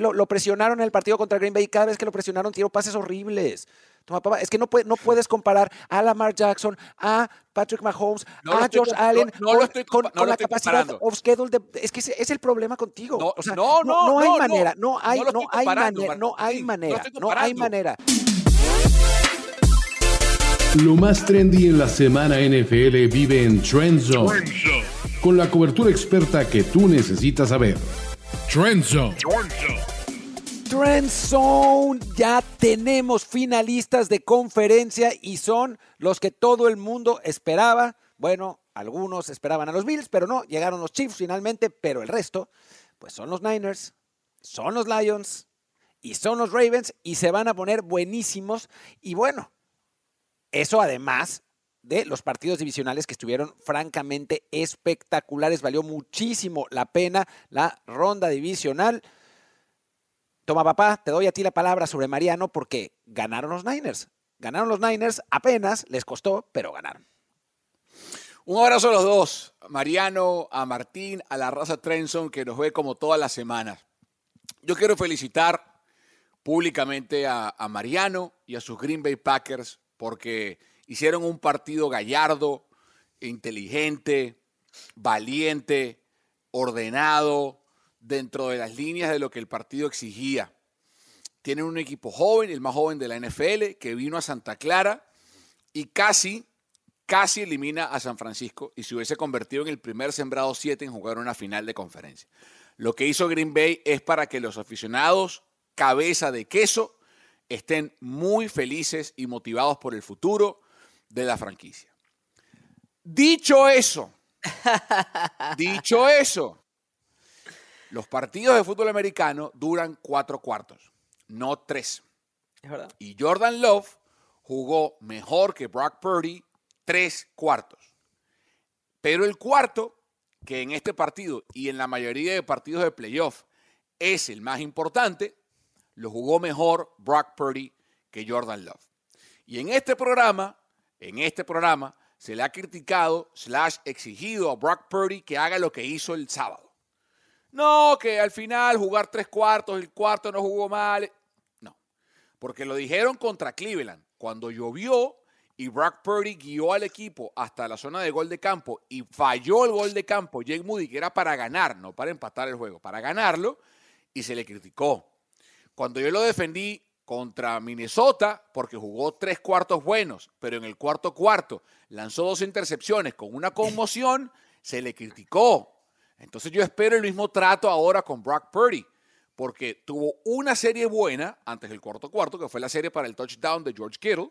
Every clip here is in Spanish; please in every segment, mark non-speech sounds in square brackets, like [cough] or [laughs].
Hoy lo, presionaron en el partido contra Green Bay y cada vez que lo presionaron tiró pases horribles. Toma, papá, es que no, no puedes comparar a Lamar Jackson, a Patrick Mahomes, a Josh Allen con, la capacidad of schedule. es que ese es el problema contigo. No, o sea, no, no, no, hay manera, no hay, no hay manera, no hay manera, no hay manera. Lo más trendy en la semana NFL vive en Trend Zone, con la cobertura experta que tú necesitas saber. Trend Zone. Trend Zone. Ya tenemos finalistas de conferencia y son los que todo el mundo esperaba. Bueno, algunos esperaban a los Bills, pero no, llegaron los Chiefs finalmente, pero el resto, pues son los Niners, son los Lions y son los Ravens y se van a poner buenísimos. Y bueno, eso además de los partidos divisionales que estuvieron francamente espectaculares. Valió muchísimo la pena la ronda divisional. Toma papá, te doy a ti la palabra sobre Mariano porque ganaron los Niners. Ganaron los Niners, apenas les costó, pero ganaron. Un abrazo a los dos, Mariano, a Martín, a la raza Trenson que nos ve como todas las semanas. Yo quiero felicitar públicamente a, a Mariano y a sus Green Bay Packers porque hicieron un partido gallardo, inteligente, valiente, ordenado, dentro de las líneas de lo que el partido exigía. Tienen un equipo joven, el más joven de la NFL, que vino a Santa Clara y casi, casi elimina a San Francisco y se hubiese convertido en el primer sembrado 7 en jugar una final de conferencia. Lo que hizo Green Bay es para que los aficionados cabeza de queso estén muy felices y motivados por el futuro de la franquicia. Dicho eso, [laughs] dicho eso, los partidos de fútbol americano duran cuatro cuartos, no tres. Y Jordan Love jugó mejor que Brock Purdy tres cuartos. Pero el cuarto, que en este partido y en la mayoría de partidos de playoff es el más importante, lo jugó mejor Brock Purdy que Jordan Love. Y en este programa, en este programa, se le ha criticado, slash exigido a Brock Purdy que haga lo que hizo el sábado. No, que al final jugar tres cuartos, el cuarto no jugó mal. No, porque lo dijeron contra Cleveland. Cuando llovió y Brock Purdy guió al equipo hasta la zona de gol de campo y falló el gol de campo, Jake Moody, que era para ganar, no para empatar el juego, para ganarlo, y se le criticó. Cuando yo lo defendí contra Minnesota, porque jugó tres cuartos buenos, pero en el cuarto cuarto lanzó dos intercepciones con una conmoción, se le criticó. Entonces yo espero el mismo trato ahora con Brock Purdy, porque tuvo una serie buena antes del cuarto cuarto, que fue la serie para el touchdown de George Kittle,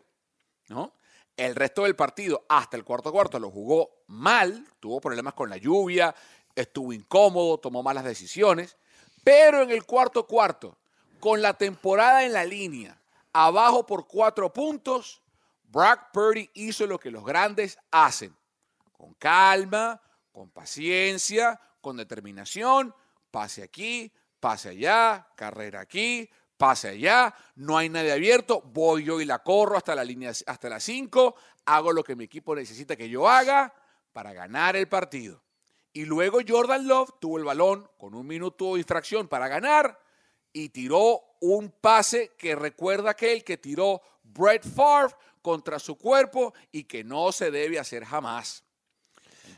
¿no? El resto del partido, hasta el cuarto cuarto, lo jugó mal, tuvo problemas con la lluvia, estuvo incómodo, tomó malas decisiones, pero en el cuarto cuarto, con la temporada en la línea, abajo por cuatro puntos, Brock Purdy hizo lo que los grandes hacen. Con calma, con paciencia, con determinación, pase aquí, pase allá, carrera aquí, pase allá, no hay nadie abierto, voy yo y la corro hasta la línea, hasta las 5, hago lo que mi equipo necesita que yo haga para ganar el partido. Y luego Jordan Love tuvo el balón con un minuto de distracción para ganar y tiró un pase que recuerda aquel que tiró Brett Favre contra su cuerpo y que no se debe hacer jamás.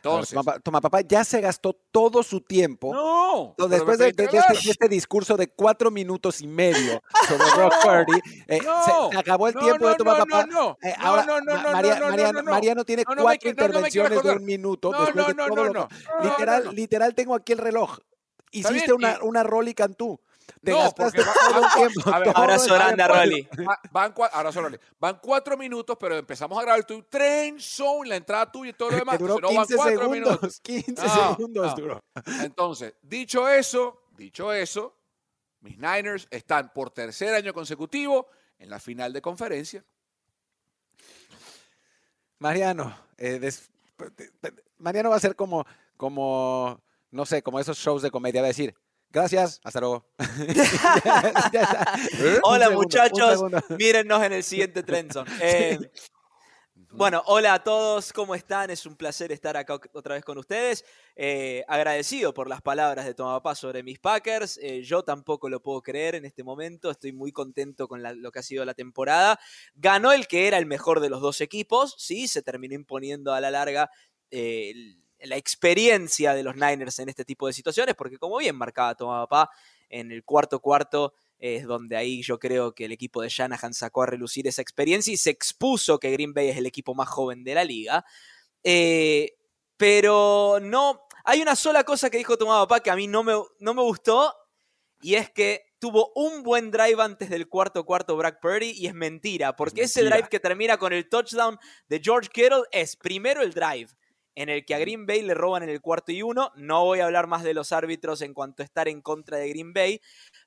Entonces, toma, papá, ya se gastó todo su tiempo. No. Después de, este, este, discurso de cuatro minutos y medio sobre Brock [laughs] Purdy, eh, se acabó el tiempo de toma papá. No, eh, ahora, Mariano, tiene cuatro intervenciones de un minuto. después de todo lo literal, literal, tengo aquí el reloj. Hiciste una, una Rolly Cantú no, porque Van, Van cuatro minutos, pero empezamos a grabar tu train zone, la entrada tuya y todo lo demás. Duró 15 van segundos, minutos. [laughs] 15 segundos duró. Entonces, dicho eso, dicho eso, mis Niners están por tercer año consecutivo en la final de conferencia. Mariano, eh, Mariano va a ser como, como, no sé, como esos shows de comedia, va a decir, Gracias, hasta luego. [laughs] Hola muchachos, mírennos en el siguiente Trenson. [laughs] Eh, Bueno, hola a todos, ¿cómo están? Es un placer estar acá otra vez con ustedes. Eh, agradecido por las palabras de Tomapá sobre mis Packers. Eh, yo tampoco lo puedo creer en este momento. Estoy muy contento con lo que ha sido la temporada. Ganó el que era el mejor de los dos equipos, sí, se terminó imponiendo a la larga eh, la experiencia de los Niners en este tipo de situaciones, porque como bien marcaba Tomapá, en el cuarto cuarto es donde ahí yo creo que el equipo de Shanahan sacó a relucir esa experiencia y se expuso que Green Bay es el equipo más joven de la liga. Eh, pero no, hay una sola cosa que dijo tu papá que a mí no me, no me gustó y es que tuvo un buen drive antes del cuarto cuarto Brad Purdy y es mentira, porque ese drive que termina con el touchdown de George Kittle es primero el drive en el que a Green Bay le roban en el cuarto y uno. No voy a hablar más de los árbitros en cuanto a estar en contra de Green Bay,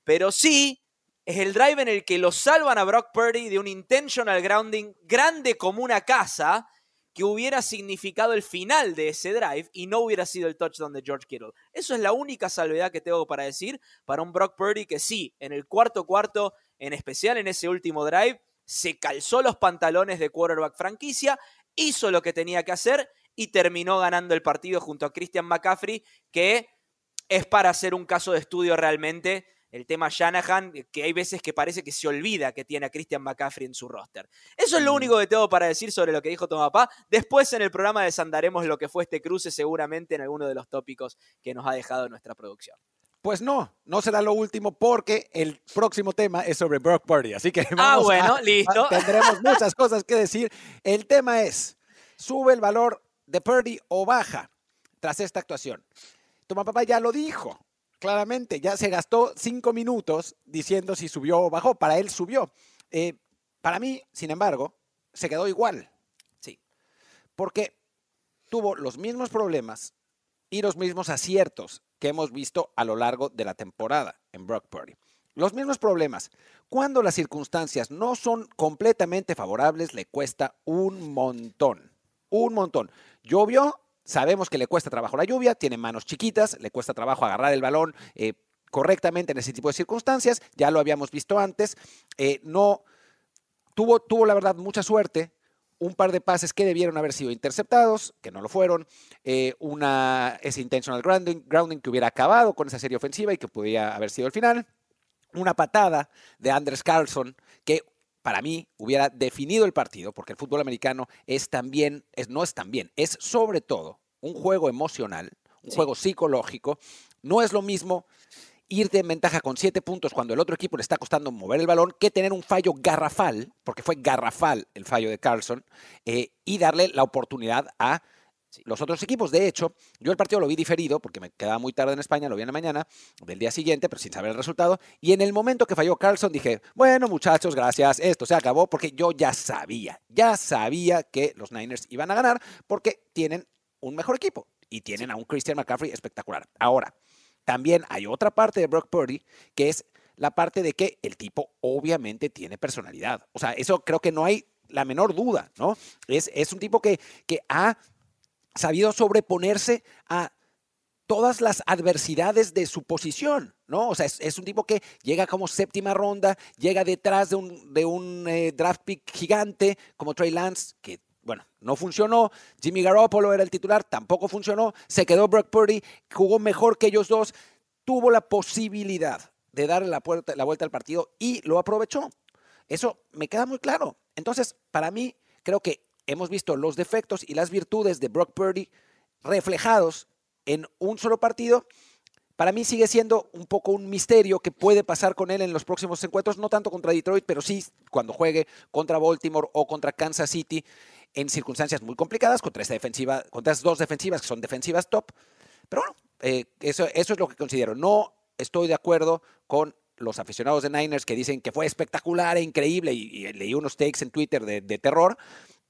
pero sí es el drive en el que lo salvan a Brock Purdy de un intentional grounding grande como una casa que hubiera significado el final de ese drive y no hubiera sido el touchdown de George Kittle. Eso es la única salvedad que tengo para decir para un Brock Purdy que sí, en el cuarto cuarto, en especial en ese último drive, se calzó los pantalones de quarterback franquicia, hizo lo que tenía que hacer y terminó ganando el partido junto a Christian McCaffrey, que es para hacer un caso de estudio realmente el tema Shanahan, que hay veces que parece que se olvida que tiene a Christian McCaffrey en su roster. Eso es lo único que tengo para decir sobre lo que dijo Tomapá. Después en el programa desandaremos lo que fue este cruce seguramente en alguno de los tópicos que nos ha dejado nuestra producción. Pues no, no será lo último porque el próximo tema es sobre Brock Purdy. Así que ah, vamos ah, bueno, listo. [laughs] tendremos muchas cosas que decir. El tema es, ¿sube el valor de Purdy o baja tras esta actuación? Tomapá ya lo dijo claramente, ya se gastó cinco minutos diciendo si subió o bajó. Para él subió. Eh, para mí, sin embargo, se quedó igual. Sí. Porque tuvo los mismos problemas y los mismos aciertos que hemos visto a lo largo de la temporada en Brock Purdy. Los mismos problemas. Cuando las circunstancias no son completamente favorables, le cuesta un montón. Un montón. Llovió, Sabemos que le cuesta trabajo la lluvia, tiene manos chiquitas, le cuesta trabajo agarrar el balón eh, correctamente en ese tipo de circunstancias. Ya lo habíamos visto antes. Eh, no tuvo, tuvo, la verdad, mucha suerte. Un par de pases que debieron haber sido interceptados, que no lo fueron. Eh, una, ese intentional grounding, que hubiera acabado con esa serie ofensiva y que podía haber sido el final. Una patada de Andres Carlson que para mí hubiera definido el partido, porque el fútbol americano es también, es, no es también, es sobre todo un juego emocional, un juego psicológico. No es lo mismo irte en ventaja con siete puntos cuando el otro equipo le está costando mover el balón que tener un fallo garrafal, porque fue garrafal el fallo de Carlson, eh, y darle la oportunidad a los otros equipos, de hecho, yo el partido lo vi diferido porque me quedaba muy tarde en España, lo vi en la mañana del día siguiente, pero sin saber el resultado. Y en el momento que falló Carlson dije, bueno muchachos, gracias, esto se acabó porque yo ya sabía, ya sabía que los Niners iban a ganar porque tienen un mejor equipo y tienen a un Christian McCaffrey espectacular. Ahora, también hay otra parte de Brock Purdy que es la parte de que el tipo obviamente tiene personalidad. O sea, eso creo que no hay la menor duda, ¿no? Es, es un tipo que, que ha sabido sobreponerse a todas las adversidades de su posición, ¿no? O sea, es, un tipo que llega como séptima ronda, llega detrás de un, de un eh, draft pick gigante como Trey Lance, que, bueno, no funcionó. Jimmy Garoppolo era el titular, tampoco funcionó. Se quedó Brock Purdy, jugó mejor que ellos dos, tuvo la posibilidad de darle la, la vuelta al partido y lo aprovechó. Eso me queda muy claro. Entonces, para mí, creo que hemos visto los defectos y las virtudes de Brock Purdy reflejados en un solo partido. Para mí sigue siendo un poco un misterio que puede pasar con él en los próximos encuentros, no tanto contra Detroit, pero sí cuando juegue contra Baltimore o contra Kansas City en circunstancias muy complicadas, contra esta defensiva, contra estas dos defensivas que son defensivas top. Pero bueno, eh, eso, eso es lo que considero. No estoy de acuerdo con los aficionados de Niners que dicen que fue espectacular e increíble y, leí unos takes en Twitter de, de terror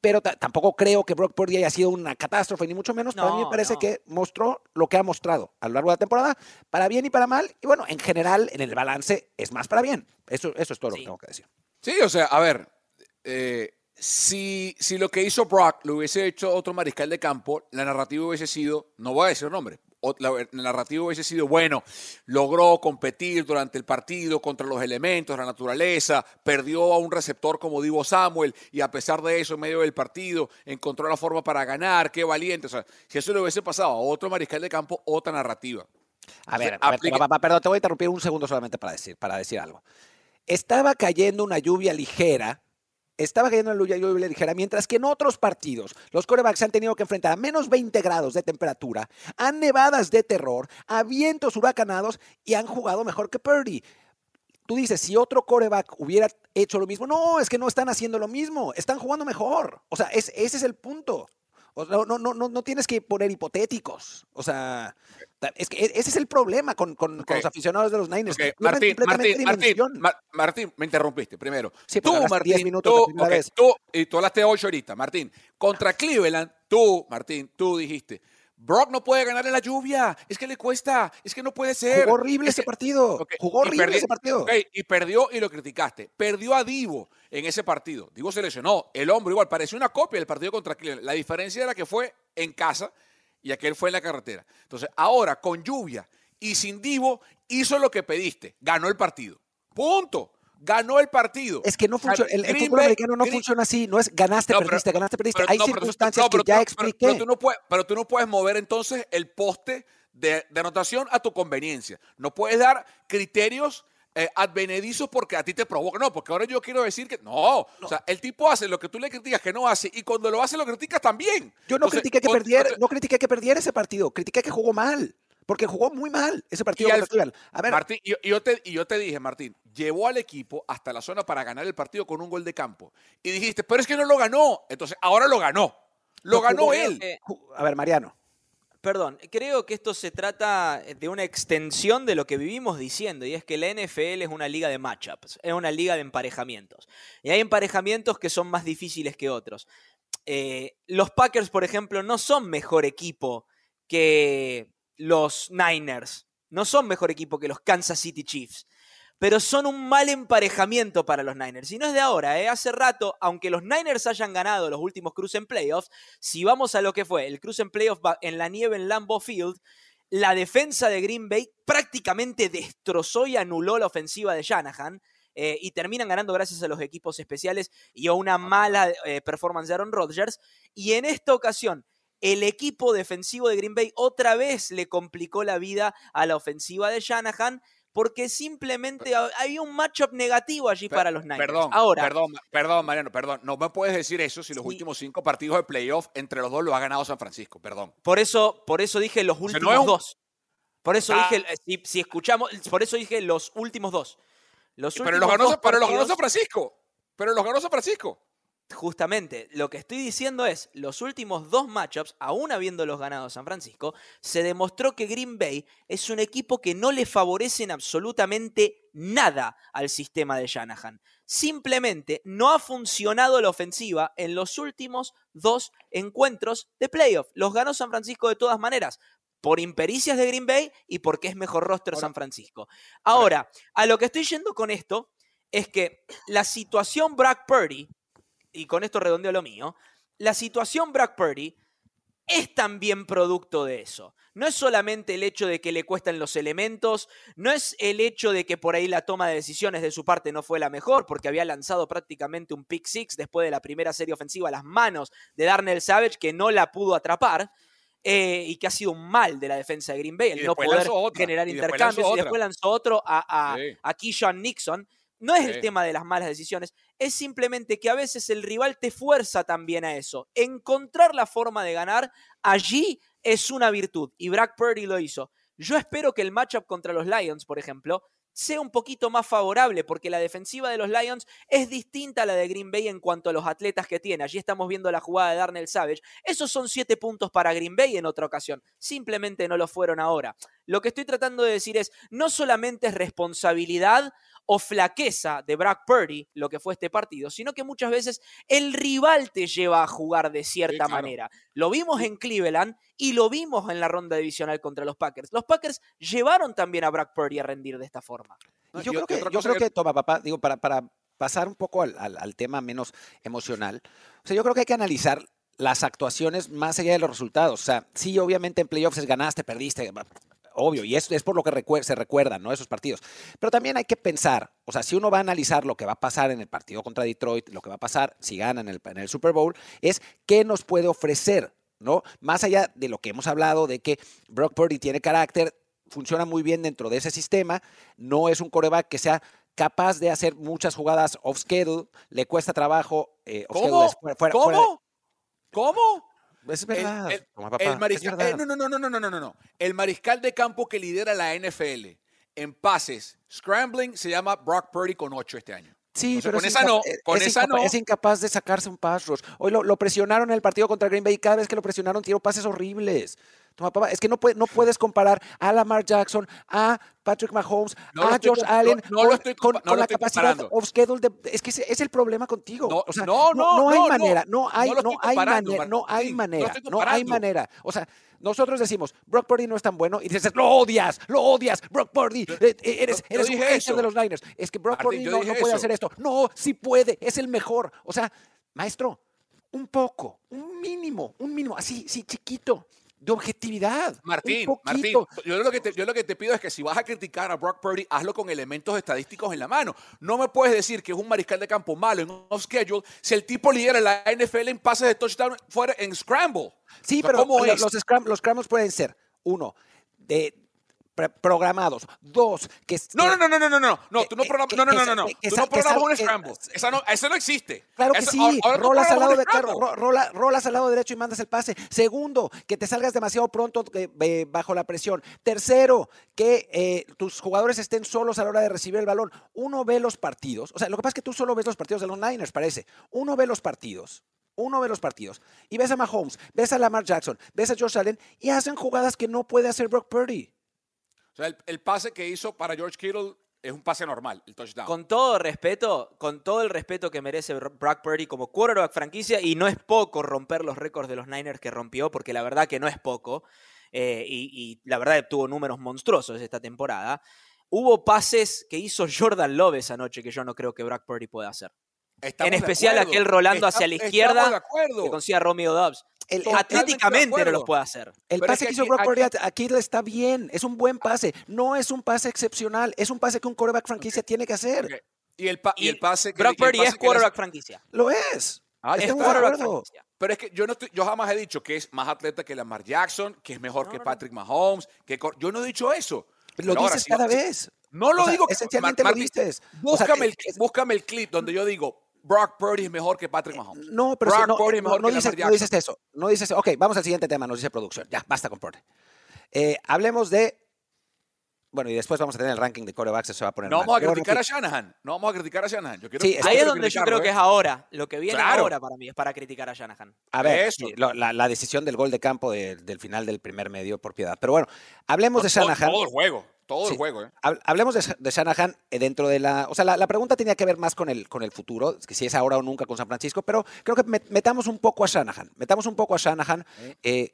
pero tampoco creo que Brock Purdy haya sido una catástrofe, ni mucho menos. para mí me parece que mostró lo que ha mostrado a lo largo de la temporada, para bien y para mal. Y bueno, en general, en el balance, es más para bien. Eso, eso es todo lo que tengo que decir. Sí, o sea, a ver, eh, si, si lo que hizo Brock lo hubiese hecho otro mariscal de campo, la narrativa hubiese sido, no voy a decir nombre, la narrativa hubiese sido, bueno, logró competir durante el partido contra los elementos, la naturaleza, perdió a un receptor como Divo Samuel y a pesar de eso, en medio del partido, encontró la forma para ganar, qué valiente. O sea, si eso le hubiese pasado a otro mariscal de campo, otra narrativa. A ver, perdón, te voy a interrumpir un segundo solamente para decir, para decir algo. Estaba cayendo una lluvia ligera estaba cayendo en la lluvia ligera, mientras que en otros partidos los corebacks han tenido que enfrentar a menos 20 grados de temperatura, a nevadas de terror, a vientos huracanados y han jugado mejor que Purdy. Tú dices, si otro coreback hubiera hecho lo mismo, no, es que no están haciendo lo mismo, están jugando mejor. O sea, ese es el punto. No, no, no, no tienes que poner hipotéticos. O sea, es que e, ese es el problema con, con, los aficionados de los Niners. Martín, Martín, me interrumpiste primero. Sí, tú, Martín, minutos tú, vez. tú, y tú hablaste 8 ahorita, Martín. Contra Cleveland, tú, Martín, tú dijiste, Brock no puede ganar en la lluvia. Es que le cuesta. Es que no puede ser. Jugó horrible ese partido. Jugó horrible ese partido. y perdió y lo criticaste. Perdió a Divo en ese partido. Divo se lesionó. El hombre igual pareció una copia del partido contra Cleveland. La diferencia era que fue en casa y aquel fue en la carretera. Entonces, ahora con lluvia y sin Divo, hizo lo que pediste. Ganó el partido. Punto ganó el partido. Es que no funciona, el, fútbol americano no funciona así, no es ganaste, perdiste, ganaste, perdiste. Hay circunstancias que ya expliqué. Pero, tú no puedes, pero tú no puedes mover entonces el poste de, anotación a tu conveniencia. No puedes dar criterios eh, advenedizos porque a ti te provoca. No, porque ahora yo quiero decir que no, O sea, el tipo hace lo que tú le criticas que no hace y cuando lo hace lo criticas también. Yo no critiqué que perdiera, no critiqué que perdiera ese partido, critiqué que jugó mal. Porque jugó muy mal ese partido. a ver. Martín, y, yo te, y yo te dije, Martín, llevó al equipo hasta la zona para ganar el partido con un gol de campo. Y dijiste, pero es que no lo ganó. Entonces, ahora lo ganó. Lo ganó él. a ver, Mariano. Perdón, creo que esto se trata de una extensión de lo que vivimos diciendo, y es que la NFL es una liga de matchups, es una liga de emparejamientos. Y hay emparejamientos que son más difíciles que otros. Eh, los Packers, por ejemplo, no son mejor equipo que los Niners, no son mejor equipo que los Kansas City Chiefs, pero son un mal emparejamiento para los Niners. Y no es de ahora, ¿eh? hace rato, aunque los Niners hayan ganado los últimos cruces en playoffs, si vamos a lo que fue el cruce en playoffs en la nieve en Lambeau Field, la defensa de Green Bay prácticamente destrozó y anuló la ofensiva de Shanahan. Eh, y terminan ganando gracias a los equipos especiales y a una mala eh, performance de Aaron Rodgers. Y en esta ocasión, el equipo defensivo de Green Bay otra vez le complicó la vida a la ofensiva de Shanahan porque simplemente hay un matchup negativo allí para los Niners. Perdón, Ahora, perdón, perdón, Mariano, perdón. No me puedes decir eso si los últimos cinco partidos de playoff entre los dos lo ha ganado San Francisco, perdón. Por eso, por eso dije los últimos dos. Por eso ah. dije, si, si, escuchamos, por eso dije los últimos dos. Los pero, los ganó, pero los ganó San Francisco. Pero los ganó San Francisco. Justamente, lo que estoy diciendo es, los últimos dos matchups, aún habiéndolos ganado San Francisco, se demostró que Green Bay es un equipo que no le favorecen absolutamente nada al sistema de Shanahan. Simplemente no ha funcionado la ofensiva en los últimos dos encuentros de playoff. Los ganó San Francisco de todas maneras, por impericias de Green Bay y porque es mejor roster San Francisco. Ahora, a lo que estoy yendo con esto es que la situación Brock Purdy y con esto redondeo lo mío, la situación Brock Purdy es también producto de eso. No es solamente el hecho de que le cuestan los elementos, no es el hecho de que por ahí la toma de decisiones de su parte no fue la mejor, porque había lanzado prácticamente un pick six después de la primera serie ofensiva a las manos de Darnell Savage, que no la pudo atrapar. Eh, y que ha sido un mal de la defensa de Green Bay, el no poder generar intercambios, y después lanzó otro a, a, a Keyshawn Nixon, no es el tema de las malas decisiones, es simplemente que a veces el rival te fuerza también a eso. Encontrar la forma de ganar allí es una virtud y Brock Purdy lo hizo. Yo espero que el matchup contra los Lions, por ejemplo, sea un poquito más favorable, porque la defensiva de los Lions es distinta a la de Green Bay en cuanto a los atletas que tiene. Allí estamos viendo la jugada de Darnell Savage. Esos son siete puntos para Green Bay en otra ocasión. Simplemente no lo fueron ahora. Lo que estoy tratando de decir es, no solamente es responsabilidad o flaqueza de Brock Purdy, lo que fue este partido, sino que muchas veces el rival te lleva a jugar de cierta manera. Lo vimos en Cleveland y lo vimos en la ronda divisional contra los Packers. Los Packers llevaron también a Brock Purdy a rendir de esta forma. yo, creo que, yo creo que, toma, papá, digo, para, para pasar un poco al, al, tema menos emocional, o sea, yo creo que hay que analizar las actuaciones más allá de los resultados. O sea, sí, obviamente en playoffs es ganaste, perdiste, obvio, y es, es por lo que se recuerdan, ¿no? Esos partidos. Pero también hay que pensar, o sea, si uno va a analizar lo que va a pasar en el partido contra Detroit, lo que va a pasar si ganan en el, en el Super Bowl, es qué nos puede ofrecer, ¿no? Más allá de lo que hemos hablado, de que Brock Purdy tiene carácter, funciona muy bien dentro de ese sistema, no es un coreback que sea capaz de hacer muchas jugadas off-schedule, le cuesta trabajo. Eh, ¿Cómo? ¿Cómo? ¿Cómo? Es verdad. El, mariscal, es verdad. no, no, no, no, no, no, no. El mariscal de campo que lidera la NFL en pases, scrambling, se llama Brock Purdy con 8 este año. Sí, pero con es esa no, eh, con es esa incapaz, no. Es incapaz de sacarse un pass rush. Hoy lo, lo, presionaron en el partido contra Green Bay y cada vez que lo presionaron tiró pases horribles. Toma, papá, es que no, puede, no puedes comparar a Lamar Jackson, a Patrick Mahomes, a Josh Allen con, la capacidad of schedule. De, es que ese es el problema contigo. No, o sea, no, no, no, hay manera, no hay, no hay manera, no hay manera, no hay manera. O sea, nosotros decimos, Brock Purdy no es tan bueno y dices, lo odias, lo odias, Brock Purdy, eh, eh, eres, eres un hater de los Niners. Es que Brock Purdy no, puede hacer esto. No, sí puede, es el mejor. O sea, maestro, un poco, un mínimo, un mínimo, así, sí, chiquito de objetividad. Martín, Martín, yo lo, que te, yo lo que te pido es que si vas a criticar a Brock Purdy, hazlo con elementos estadísticos en la mano. No me puedes decir que es un mariscal de campo malo en off-schedule si el tipo lidera la NFL en pases de touchdown fuera en scramble. Sí, pero los, los scrambles pueden ser, uno, de programados. Dos, que... No, no, no, no, no, no, no, no, tú no programas, no, no, no, no, no, tú no programas un scramble. Esa no, eso no existe. Claro que sí, rolas al, lado de, rola, rolas al lado derecho y mandas el pase. Segundo, que te salgas demasiado pronto eh, bajo la presión. Tercero, que eh, tus jugadores estén solos a la hora de recibir el balón. Uno ve los partidos, o sea, lo que pasa es que tú solo ves los partidos de los Niners, parece. Uno ve los partidos uno ve los partidos y ves a Mahomes, ves a Lamar Jackson, ves a Josh Allen y hacen jugadas que no puede hacer Brock Purdy. O sea, el, pase que hizo para George Kittle es un pase normal, el touchdown. Con todo respeto, con todo el respeto que merece Brock Purdy como quarterback franquicia, y no es poco romper los récords de los Niners que rompió, porque la verdad que no es poco, eh, y, la verdad tuvo números monstruosos esta temporada. Hubo pases que hizo Jordan Love esa noche que yo no creo que Brock Purdy pueda hacer. en especial aquel rolando hacia la izquierda que consiga Romeo Dobbs. El, atléticamente no lo puede hacer. El pase que, hizo Brock Purdy aquí está bien, es un buen pase, no es un pase excepcional, es un pase que un quarterback franquicia tiene que hacer. Y, el y, el pase que Brock Purdy es quarterback franquicia. Lo es. Ah, es quarterback franquicia. Pero es que yo, no estoy, yo jamás he dicho que es más atleta que Lamar Jackson, que es mejor que Patrick Mahomes. Que, yo no he dicho eso. Lo dices cada vez. No lo digo. Esencialmente lo dices. Búscame, el, búscame el clip donde yo digo, Brock Purdy es mejor que Patrick Mahomes. No, pero Brock no, Purdy es mejor no, que dices, no dices eso. No dices Ok, vamos al siguiente tema, nos dice producción. Ya, basta con Purdy. Eh, hablemos de. Bueno, y después vamos a tener el ranking de corebacks, se va a poner. No vamos a criticar a Shanahan. No vamos a criticar a Shanahan. Yo quiero, sí, ahí es donde yo creo que es ahora. Lo que viene ahora para mí es para criticar a Shanahan. A ver, la, la, decisión del gol de campo del final del primer medio por piedad. Pero bueno, hablemos de Shanahan. todo el juego. Todo el juego, ¿eh? Hablemos de, Shanahan eh, dentro de la. O sea, la, pregunta tenía que ver más con el, con el futuro, que si es ahora o nunca con San Francisco, pero creo que metamos un poco a Shanahan. Metamos un poco a Shanahan, eh,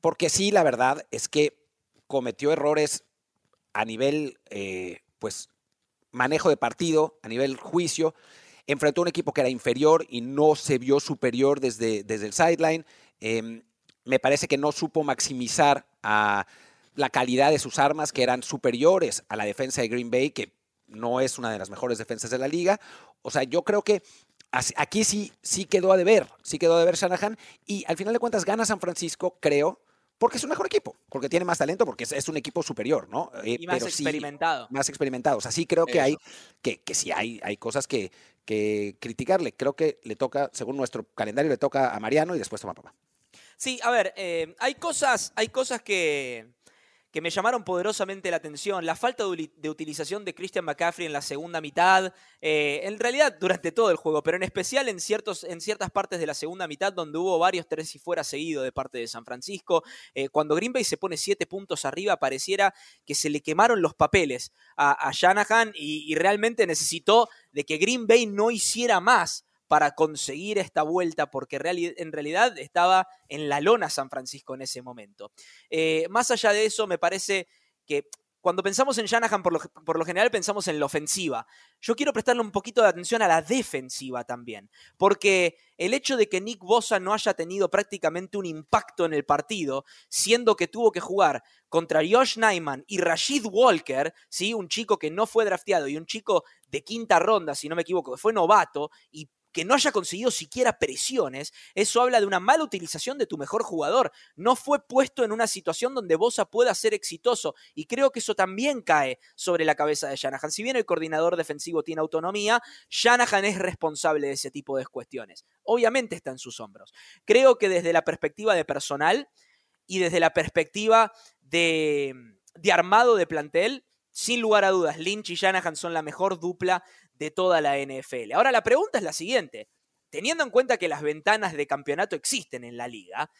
porque sí, la verdad es que cometió errores a nivel, eh, pues, manejo de partido, a nivel juicio. Enfrentó a un equipo que era inferior y no se vio superior desde, desde el sideline. Em, me parece que no supo maximizar a la calidad de sus armas que eran superiores a la defensa de Green Bay, que no es una de las mejores defensas de la liga. O sea, yo creo que aquí sí, sí quedó a deber, sí quedó a deber Shanahan y al final de cuentas gana San Francisco, creo, porque es un mejor equipo, porque tiene más talento, porque es, un equipo superior, ¿no? Eh, y más experimentado. más experimentado. O sea, sí creo que hay, que, que sí hay, hay cosas que, que criticarle. Creo que le toca, según nuestro calendario, le toca a Mariano y después toma papá. Sí, a ver, eh, hay cosas, hay cosas que, que me llamaron poderosamente la atención. La falta de utilización de Christian McCaffrey en la segunda mitad, eh, en realidad durante todo el juego, pero en especial en, ciertos, en ciertas partes de la segunda mitad donde hubo varios tres y fuera seguido de parte de San Francisco. Eh, cuando Green Bay se pone siete puntos arriba, pareciera que se le quemaron los papeles a, Shanahan y, y realmente necesitó de que Green Bay no hiciera más para conseguir esta vuelta, porque en realidad estaba en la lona San Francisco en ese momento. Eh, más allá de eso, me parece que cuando pensamos en Shanahan, por lo, general pensamos en la ofensiva. Yo quiero prestarle un poquito de atención a la defensiva también, porque el hecho de que Nick Bosa no haya tenido prácticamente un impacto en el partido, siendo que tuvo que jugar contra Josh Nyman y Rashid Walker, ¿sí? un chico que no fue drafteado y un chico de quinta ronda, si no me equivoco, fue novato y que no haya conseguido siquiera presiones, eso habla de una mala utilización de tu mejor jugador. No fue puesto en una situación donde Bosa pueda ser exitoso y creo que eso también cae sobre la cabeza de Shanahan. Si bien el coordinador defensivo tiene autonomía, Shanahan es responsable de ese tipo de cuestiones. Obviamente está en sus hombros. Creo que desde la perspectiva de personal y desde la perspectiva de, armado de plantel, sin lugar a dudas, Lynch y Shanahan son la mejor dupla de toda la NFL. Ahora la pregunta es la siguiente. Teniendo en cuenta que las ventanas de campeonato existen en la liga,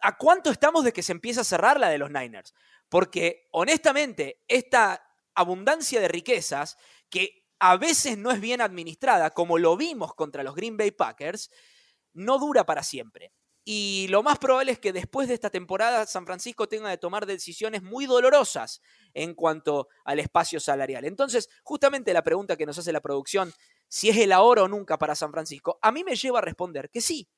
¿a cuánto estamos de que se empiece a cerrar la de los Niners? Porque honestamente, esta abundancia de riquezas, que a veces no es bien administrada, como lo vimos contra los Green Bay Packers, no dura para siempre. Y lo más probable es que después de esta temporada San Francisco tenga de tomar decisiones muy dolorosas en cuanto al espacio salarial. Entonces, justamente la pregunta que nos hace la producción, si es el ahora o nunca para San Francisco, a mí me lleva a responder que sí,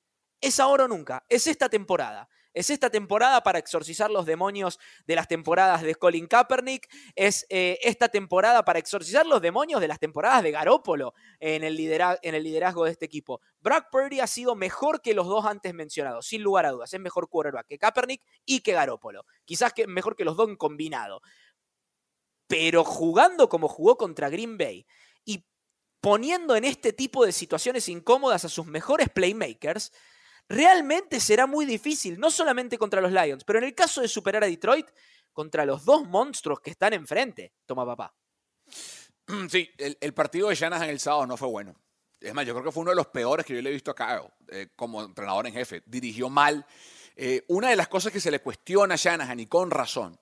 es ahora o nunca, es esta temporada. Es esta temporada para exorcizar los demonios de las temporadas de Colin Kaepernick. Es eh, esta temporada para exorcizar los demonios de las temporadas de Garópolo en el, en el liderazgo de este equipo. Brock Purdy ha sido mejor que los dos antes mencionados, sin lugar a dudas. Es mejor quarterback que Kaepernick y que Garópolo. Quizás que mejor que los dos en combinado. Pero jugando como jugó contra Green Bay y poniendo en este tipo de situaciones incómodas a sus mejores playmakers, realmente será muy difícil, no solamente contra los Lions, pero en el caso de superar a Detroit, contra los dos monstruos que están enfrente. Toma papá. [clears throat] Sí, el, partido de Shanahan el sábado no fue bueno. Es más, yo creo que fue uno de los peores que yo le he visto a Kyle eh, como entrenador en jefe. Dirigió mal. Eh, una de las cosas que se le cuestiona a Shanahan, y con razón,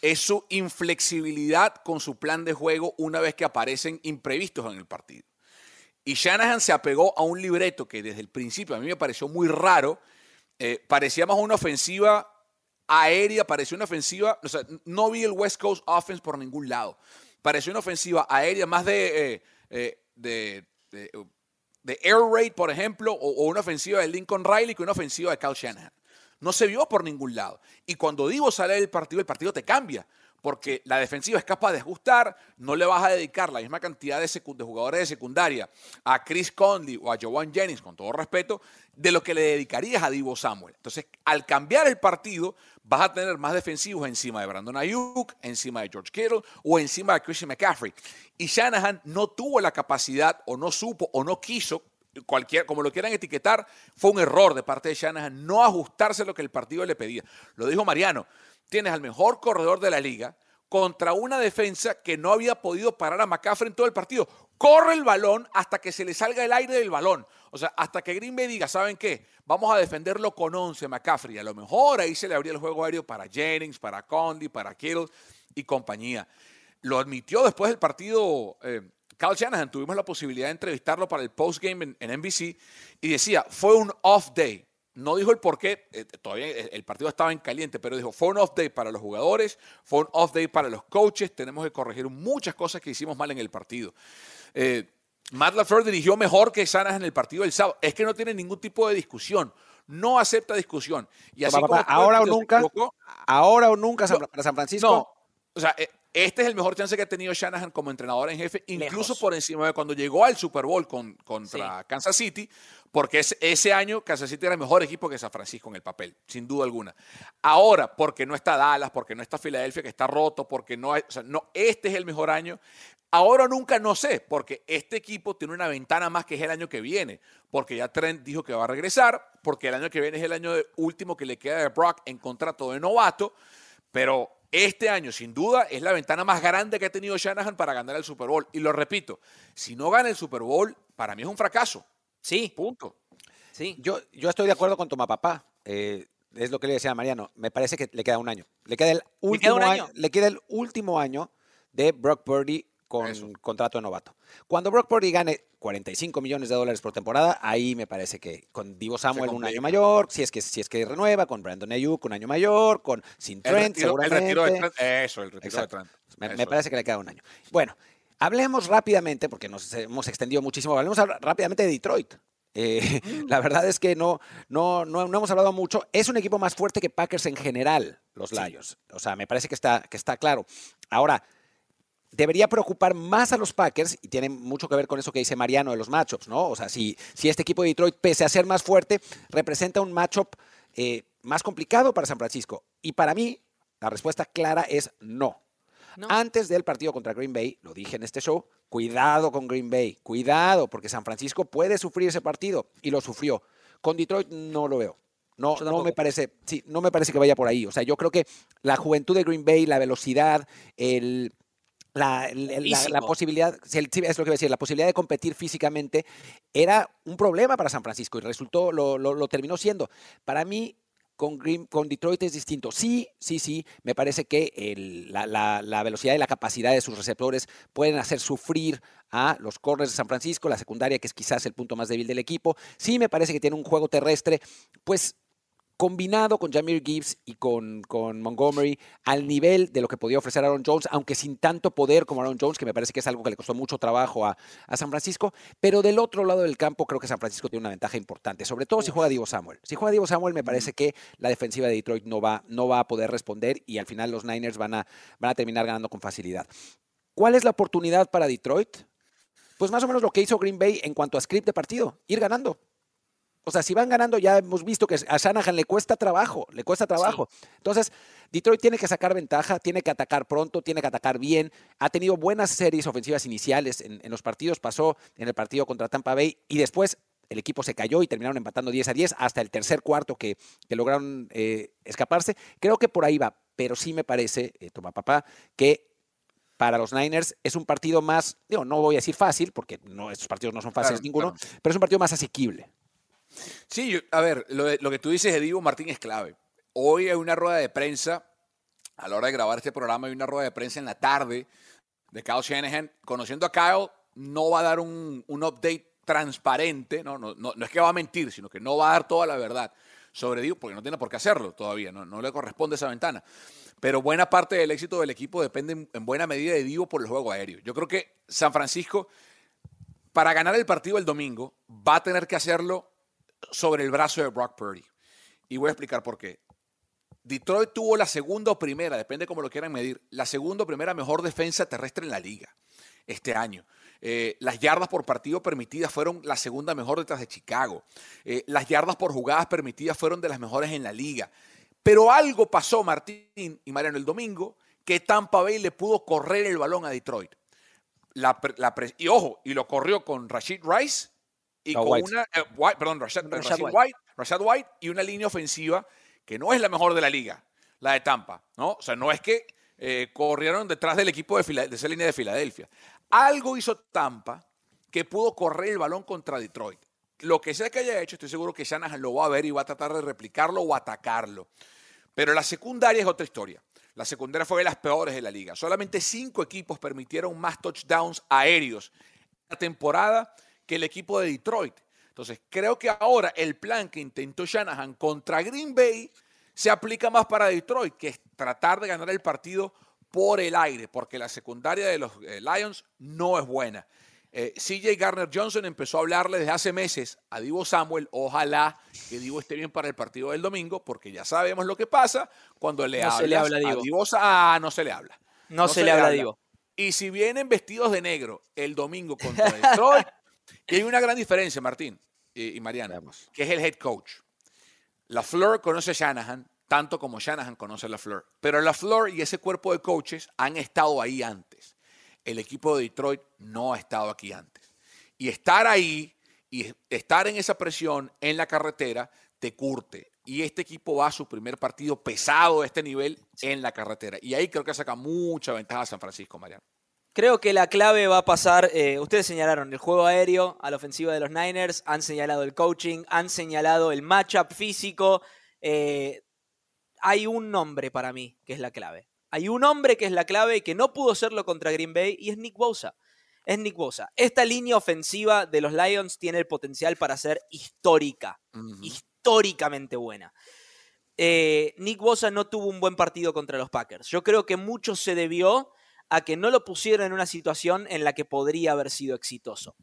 es su inflexibilidad con su plan de juego una vez que aparecen imprevistos en el partido. Y Shanahan se apegó a un libreto que desde el principio a mí me pareció muy raro. Eh, parecía más una ofensiva aérea, parecía una ofensiva, no vi el West Coast Offense por ningún lado. Pareció una ofensiva aérea más de, eh, eh, de, air raid, por ejemplo, o, una ofensiva de Lincoln Riley que una ofensiva de Kyle Shanahan. No se vio por ningún lado. Y cuando digo sale del partido, el partido te cambia porque la defensiva es capaz de ajustar, no le vas a dedicar la misma cantidad de, jugadores de secundaria a Chris Conley o a Joan Jennings, con todo respeto, de lo que le dedicarías a Divo Samuel. Entonces, al cambiar el partido, vas a tener más defensivos encima de Brandon Ayuk, encima de George Kittle o encima de Christian McCaffrey. Y Shanahan no tuvo la capacidad o no supo o no quiso cualquier, como lo quieran etiquetar, fue un error de parte de Shanahan no ajustarse a lo que el partido le pedía. Lo dijo Mariano, tienes al mejor corredor de la liga contra una defensa que no había podido parar a McCaffrey en todo el partido. Corre el balón hasta que se le salga el aire del balón. O sea, hasta que Green Bay diga, ¿saben qué? Vamos a defenderlo con 11 McCaffrey. A lo mejor ahí se le abría el juego aéreo para Jennings, para Condi, para Kittle y compañía. Lo admitió después del partido eh, Kyle Shanahan. Tuvimos la posibilidad de entrevistarlo para el postgame en NBC y decía, fue un off day. No dijo el por qué, eh, todavía el partido estaba en caliente, pero dijo, fue un off day para los jugadores, fue un off day para los coaches, tenemos que corregir muchas cosas que hicimos mal en el partido. Eh, Matt LaFleur dirigió mejor que Sanas en el partido del sábado. Es que no tiene ningún tipo de discusión. No acepta discusión. Y así ahora o nunca, ahora o nunca para San Francisco. No, o sea, eh, este es el mejor chance que ha tenido Shanahan como entrenador en jefe, incluso por encima de cuando llegó al Super Bowl con, contra Kansas City, porque ese año Kansas City era el mejor equipo que San Francisco en el papel, sin duda alguna. Ahora, porque no está Dallas, porque no está Filadelfia que está roto, porque no hay, o sea, no, este es el mejor año. Ahora nunca no sé, porque este equipo tiene una ventana más que es el año que viene, porque ya Trent dijo que va a regresar, porque el año que viene es el año último que le queda de Brock en contrato de novato, pero este año, sin duda, es la ventana más grande que ha tenido Shanahan para ganar el Super Bowl. Y lo repito, si no gana el Super Bowl, para mí es un fracaso. Sí. Punto. Sí. Yo, yo estoy de acuerdo con tu papá. Eh, es lo que le decía a Mariano. Me parece que le queda un año. Le queda el último, año? Le queda el último año de Brock Purdy con contrato de novato. Cuando Brock Purdy gane 45 millones de dólares por temporada, ahí me parece que con Divo Samuel un año mayor, si es que si es que renueva, con Brandon Ayuk un año mayor, con sin Trent seguramente. eso, el retiro de Trent. Me, parece que le queda un año. Bueno, hablemos rápidamente, porque nos hemos extendido muchísimo, hablemos rápidamente de Detroit. Eh, [laughs] la verdad es que no, no, no, hemos hablado mucho. Es un equipo más fuerte que Packers en general, los Lions. O sea, me parece que está, que está claro. Ahora, debería preocupar más a los Packers, y tiene mucho que ver con eso que dice Mariano de los matchups, ¿no? O sea, si, si este equipo de Detroit, pese a ser más fuerte, representa un matchup eh, más complicado para San Francisco. Y para mí, la respuesta clara es no. Antes del partido contra Green Bay, lo dije en este show, cuidado con Green Bay, cuidado, porque San Francisco puede sufrir ese partido y lo sufrió. Con Detroit no lo veo. No, no me parece, sí, no me parece que vaya por ahí. O sea, yo creo que la juventud de Green Bay, la velocidad, el, la, la, posibilidad, es lo que decir, la posibilidad de competir físicamente era un problema para San Francisco y resultó, lo, lo, terminó siendo. Para mí, con, con Detroit es distinto. Sí, sí, sí, me parece que el, la, la, velocidad y la capacidad de sus receptores pueden hacer sufrir a los corners de San Francisco, la secundaria, que es quizás el punto más débil del equipo. Sí, me parece que tiene un juego terrestre, pues combinado con Jamir Gibbs y con, con, Montgomery al nivel de lo que podía ofrecer Aaron Jones, aunque sin tanto poder como Aaron Jones, que me parece que es algo que le costó mucho trabajo a, San Francisco. Pero del otro lado del campo creo que San Francisco tiene una ventaja importante, sobre todo si juega Divo Samuel. Si juega Divo Samuel me parece que la defensiva de Detroit no va, no va a poder responder y al final los Niners van a, van a terminar ganando con facilidad. ¿Cuál es la oportunidad para Detroit? Pues más o menos lo que hizo Green Bay en cuanto a script de partido, ir ganando. O sea, si van ganando, ya hemos visto que a Shanahan le cuesta trabajo, le cuesta trabajo. Entonces, Detroit tiene que sacar ventaja, tiene que atacar pronto, tiene que atacar bien. Ha tenido buenas series ofensivas iniciales en, los partidos, pasó en el partido contra Tampa Bay y después el equipo se cayó y terminaron empatando 10 a 10 hasta el tercer cuarto que, lograron eh, escaparse. Creo que por ahí va, pero sí me parece, eh, toma papá, que para los Niners es un partido más, digo, no voy a decir fácil, porque no, estos partidos no son fáciles ninguno, pero es un partido más asequible. Sí, a ver, lo, que tú dices de Divo Martín es clave. Hoy hay una rueda de prensa, a la hora de grabar este programa hay una rueda de prensa en la tarde de Kyle Shanahan. Conociendo a Kyle, no va a dar un, update transparente, ¿no? No, no, es que va a mentir, sino que no va a dar toda la verdad sobre Divo, porque no tiene por qué hacerlo todavía, no, no le corresponde esa ventana. Pero buena parte del éxito del equipo depende en buena medida de Divo por el juego aéreo. Yo creo que San Francisco, para ganar el partido el domingo, va a tener que hacerlo sobre el brazo de Brock Purdy. Y voy a explicar por qué. Detroit tuvo la segunda o primera, depende cómo lo quieran medir, la segunda o primera mejor defensa terrestre en la liga este año. Eh, las yardas por partido permitidas fueron la segunda mejor detrás de Chicago. Eh, las yardas por jugadas permitidas fueron de las mejores en la liga. Pero algo pasó, Martín y Mariano, el domingo, que Tampa Bay le pudo correr el balón a Detroit. y ojo, y lo corrió con Rashid Rice y con una, eh, perdón, Rashad, White. y una línea ofensiva que no es la mejor de la liga, la de Tampa, ¿no? O sea, no es que eh, corrieron detrás del equipo de, de esa línea de Filadelfia. Algo hizo Tampa que pudo correr el balón contra Detroit. Lo que sea que haya hecho, estoy seguro que Shanahan lo va a ver y va a tratar de replicarlo o atacarlo. Pero la secundaria es otra historia. La secundaria fue de las peores de la liga. Solamente cinco equipos permitieron más touchdowns aéreos en la temporada que el equipo de Detroit. Entonces, creo que ahora el plan que intentó Shanahan contra Green Bay se aplica más para Detroit, que es tratar de ganar el partido por el aire, porque la secundaria de los eh, Lions no es buena. Eh, CJ Garner Johnson empezó a hablarle desde hace meses a Divo Samuel. Ojalá que Divo esté bien para el partido del domingo, porque ya sabemos lo que pasa cuando le, no le habla a Divo. Ah, no se le habla. No, se, le habla a Divo. Y si vienen vestidos de negro el domingo contra Detroit, [laughs] y hay una gran diferencia, Martín y, Mariana, que es el head coach. La Fleur conoce a Shanahan tanto como Shanahan conoce a la Fleur. Pero la Fleur y ese cuerpo de coaches han estado ahí antes. El equipo de Detroit no ha estado aquí antes. Y estar ahí y estar en esa presión en la carretera te curte. Y este equipo va a su primer partido pesado de este nivel en la carretera. Y ahí creo que saca mucha ventaja San Francisco, Mariano. Creo que la clave va a pasar, eh, ustedes señalaron el juego aéreo a la ofensiva de los Niners, han señalado el coaching, han señalado el matchup físico. Eh, hay un nombre para mí que es la clave. Hay un hombre que es la clave y que no pudo serlo contra Green Bay y es Nick Bosa. Es Nick Bosa. Esta línea ofensiva de los Lions tiene el potencial para ser histórica, históricamente buena. Eh, Nick Bosa no tuvo un buen partido contra los Packers. Yo creo que mucho se debió a que no lo pusieron en una situación en la que podría haber sido exitoso.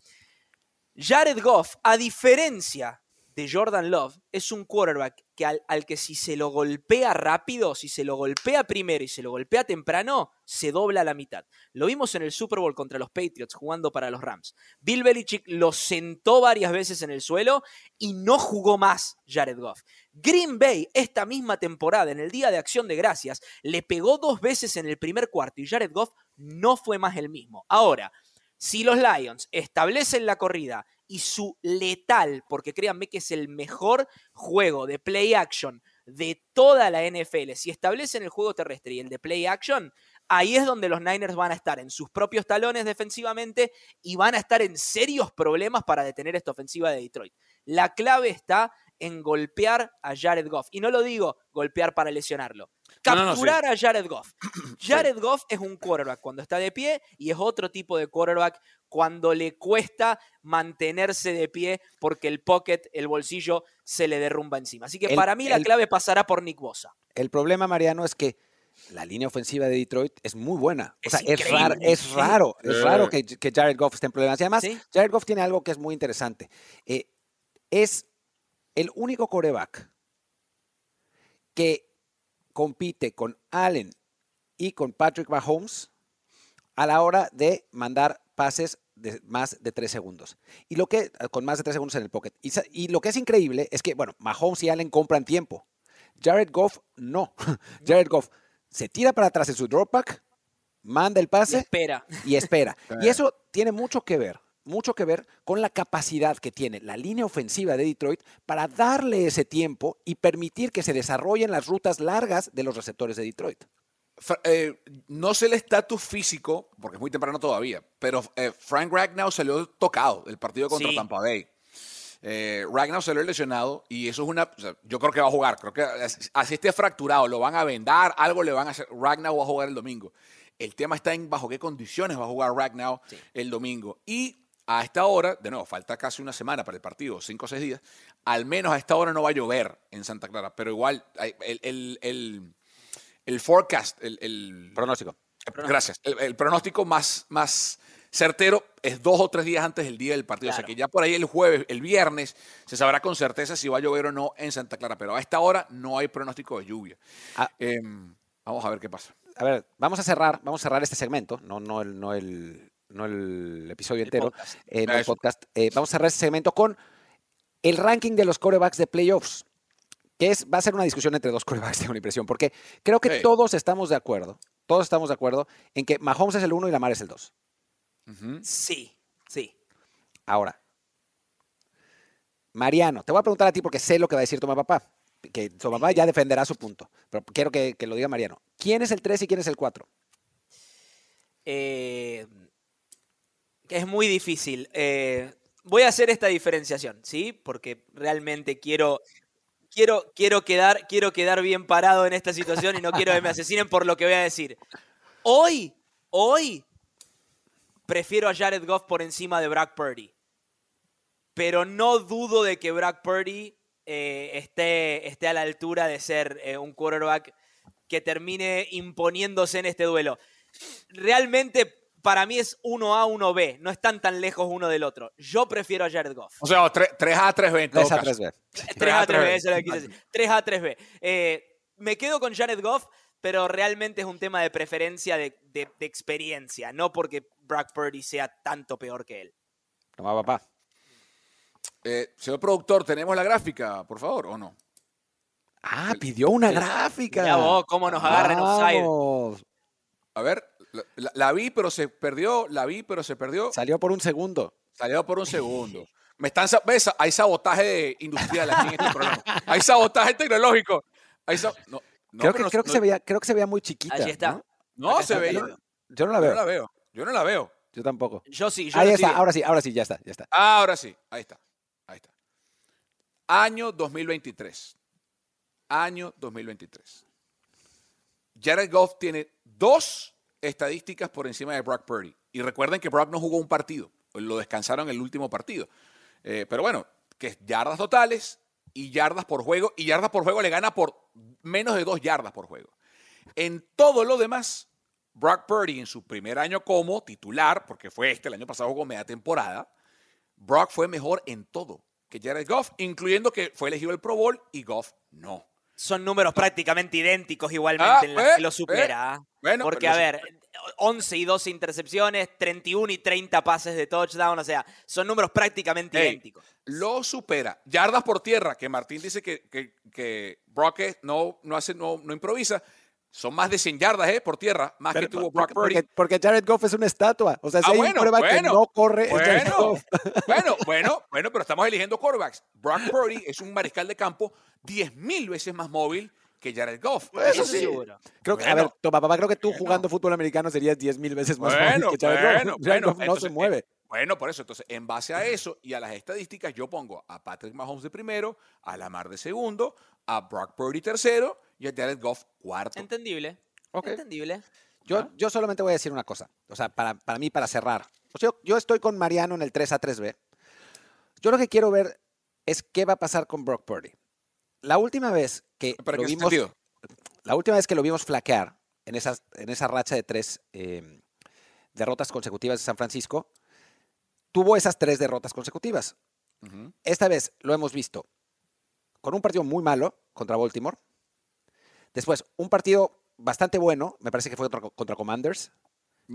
Jared Goff, a diferencia de Jordan Love, es un quarterback que al, que si se lo golpea rápido, si se lo golpea primero y se lo golpea temprano, se dobla a la mitad. Lo vimos en el Super Bowl contra los Patriots jugando para los Rams. Bill Belichick lo sentó varias veces en el suelo y no jugó más Jared Goff. Green Bay, esta misma temporada, en el Día de Acción de Gracias, le pegó dos veces en el primer cuarto y Jared Goff no fue más el mismo. Ahora, si los Lions establecen la corrida y su letal, porque créanme que es el mejor juego de play action de toda la NFL, si establecen el juego terrestre y el de play action, ahí es donde los Niners van a estar en sus propios talones defensivamente y van a estar en serios problemas para detener esta ofensiva de Detroit. La clave está en golpear a Jared Goff. Y no lo digo golpear para lesionarlo. Capturar a Jared Goff. [clears throat] Jared Goff es un quarterback cuando está de pie y es otro tipo de quarterback cuando le cuesta mantenerse de pie porque el pocket, el bolsillo, se le derrumba encima. Así que para mí la clave pasará por Nick Bosa. El problema, Mariano, es que la línea ofensiva de Detroit es muy buena. Es o sea, es raro, es raro, es raro que, Jared Goff esté en problemas. Y además, Jared Goff tiene algo que es muy interesante. Eh, es el único coreback que compite con Allen y con Patrick Mahomes a la hora de mandar pases de más de tres segundos. Y lo que, con más de tres segundos en el pocket. Y, lo que es increíble es que, bueno, Mahomes y Allen compran tiempo. Jared Goff no. [laughs] Jared Goff se tira para atrás en su dropback, manda el pase. espera. Y espera. [laughs] y eso tiene mucho que ver mucho que ver con la capacidad que tiene la línea ofensiva de Detroit para darle ese tiempo y permitir que se desarrollen las rutas largas de los receptores de Detroit. Eh, no sé el estatus físico, porque es muy temprano todavía, pero eh, Frank Ragnow salió tocado del partido contra Tampa Bay. Eh, Ragnow salió lesionado y eso es una. yo creo que va a jugar. Creo que así esté fracturado, lo van a vendar, algo le van a hacer. Ragnow va a jugar el domingo. El tema está en bajo qué condiciones va a jugar Ragnow el domingo. Y a esta hora, de nuevo, falta casi una semana para el partido, cinco o seis días, al menos a esta hora no va a llover en Santa Clara, pero igual el, el, forecast, el, pronóstico. Gracias. El, pronóstico más, más certero es dos o tres días antes del día del partido. O sea que ya por ahí el jueves, el viernes, se sabrá con certeza si va a llover o no en Santa Clara. Pero a esta hora no hay pronóstico de lluvia. Ah. Em, vamos a ver qué pasa. A ver, vamos a cerrar, vamos a cerrar este segmento, no, no, el, no el, no el episodio entero, en el podcast. Eh, vamos a cerrar este segmento con el ranking de los corebacks de playoffs, que es, va a ser una discusión entre dos corebacks, [laughs] tengo la impresión, porque creo que todos estamos de acuerdo, todos estamos de acuerdo en que Mahomes es el uno y Lamar es el dos. Sí, sí. Ahora, Mariano, te voy a preguntar a ti porque sé lo que va a decir tu papá, que tu papá ya defenderá su punto, pero quiero que, que lo diga Mariano. ¿Quién es el 3 y quién es el 4? Eh, es muy difícil. Eh, voy a hacer esta diferenciación, ¿sí? Porque realmente quiero, quiero, quiero, quedar, quiero quedar bien parado en esta situación y no quiero que me asesinen por lo que voy a decir. Hoy, hoy, prefiero a Jared Goff por encima de Brock Purdy. Pero no dudo de que Brock Purdy eh, esté, esté, a la altura de ser eh, un quarterback que termine imponiéndose en este duelo. Realmente para mí es 1A, 1B. No están tan lejos uno del otro. Yo prefiero a Jared Goff. O sea, 3A, 3B. 3A, 3B. 3A, 3B, eso es lo que quise decir. 3A, 3B. Eh, me quedo con Jared Goff, pero realmente es un tema de preferencia, de, experiencia, no porque Brock Purdy sea tanto peor que él. Toma, papá. Eh, señor productor, ¿tenemos la gráfica, por favor, o no? Ah, pidió una gráfica. Ya vos, cómo nos agarran offside. A ver, la, vi, pero se perdió. La vi, pero se perdió. Salió por un segundo. Salió por un segundo. Me están, ¿ves? Hay sabotaje industrial aquí en este programa. Hay sabotaje tecnológico. creo, que, creo, que se veía, creo que se veía muy chiquita. Ahí está. No, se veía. Yo no la veo. Yo no la veo. Yo no la veo. Yo tampoco. Yo sí. Yo ahí está. Ahora sí, ahora sí, ya está, ya está. Ahora sí. Ahí está. Ahí está. Año 2023. Año 2023. Jared Goff tiene dos estadísticas por encima de Brock Purdy. Y recuerden que Brock no jugó un partido, lo descansaron en el último partido. Eh, pero bueno, que es yardas totales y yardas por juego, y yardas por juego le gana por menos de dos yardas por juego. En todo lo demás, Brock Purdy en su primer año como titular, porque fue este, el año pasado jugó media temporada, Brock fue mejor en todo que Jared Goff, incluyendo que fue elegido el Pro Bowl y Goff no. Son números prácticamente idénticos igualmente Ah, en que eh, lo supera. ¿ah? Bueno, Porque, pero a ver, 11 y 12 intercepciones, 31 y 30 pases de touchdown, o sea, son números prácticamente Ey, idénticos. Lo supera. Yardas por tierra, que Martín dice que, que, que Brock no, no, hace, no, no improvisa. Son más de 100 yardas eh, por tierra, más que tuvo Brock porque, Purdy. porque, porque Jared Goff es una estatua. O sea, si Ah, hay bueno, un quarterback que bueno, no corre, es Jared Bueno, Goff. [laughs] bueno, [laughs] bueno, bueno, pero estamos eligiendo quarterbacks. Brock Purdy es un mariscal de campo 10 mil veces más móvil que Jared Goff. Eso Eso sí. seguro. Creo que, a Bueno. ver, toma, papá, creo que tú Bueno. jugando fútbol americano serías 10 mil veces más Bueno, que Jared Goff. bueno, [laughs] Jared bueno, Goff no entonces, se mueve. Bueno, por eso, entonces, en base a eso y a las estadísticas, yo pongo a Patrick Mahomes de primero, a Lamar de segundo, a Brock Purdy tercero y a Jared Goff cuarto. Entendible. Ok. Entendible. Yo, yo solamente voy a decir una cosa. O sea, para, para mí, para cerrar. O sea, yo, yo estoy con Mariano en el 3A 3B. Yo lo que quiero ver es qué va a pasar con Brock Purdy. La última vez que ¿Para lo vimos, sentido? la última vez que lo vimos flaquear en, esas, en esa racha de tres eh, derrotas consecutivas de San Francisco, tuvo esas tres derrotas consecutivas. Esta vez lo hemos visto con un partido muy malo contra Baltimore. Después, un partido bastante bueno, me parece que fue contra, contra Commanders,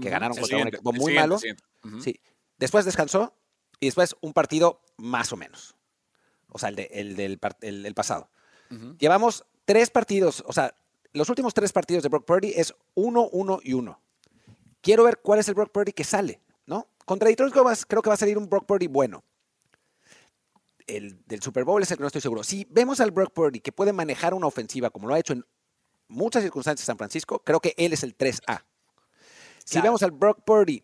que ganaron El contra un equipo muy malo. Sí. Después descansó y después un partido más o menos. O sea, el, de- el del el pasado. Llevamos tres partidos, o sea, los últimos tres partidos de Brock Purdy es uno, uno y uno. Quiero ver cuál es el Brock Purdy que sale, ¿no? Contra Detroit creo que va- creo que va a salir un Brock Purdy bueno. El del Super Bowl es el que no estoy seguro. Si vemos al Brock Purdy que puede manejar una ofensiva como lo ha hecho en muchas circunstancias en San Francisco, creo que él es el 3A. Si Claro. vemos al Brock Purdy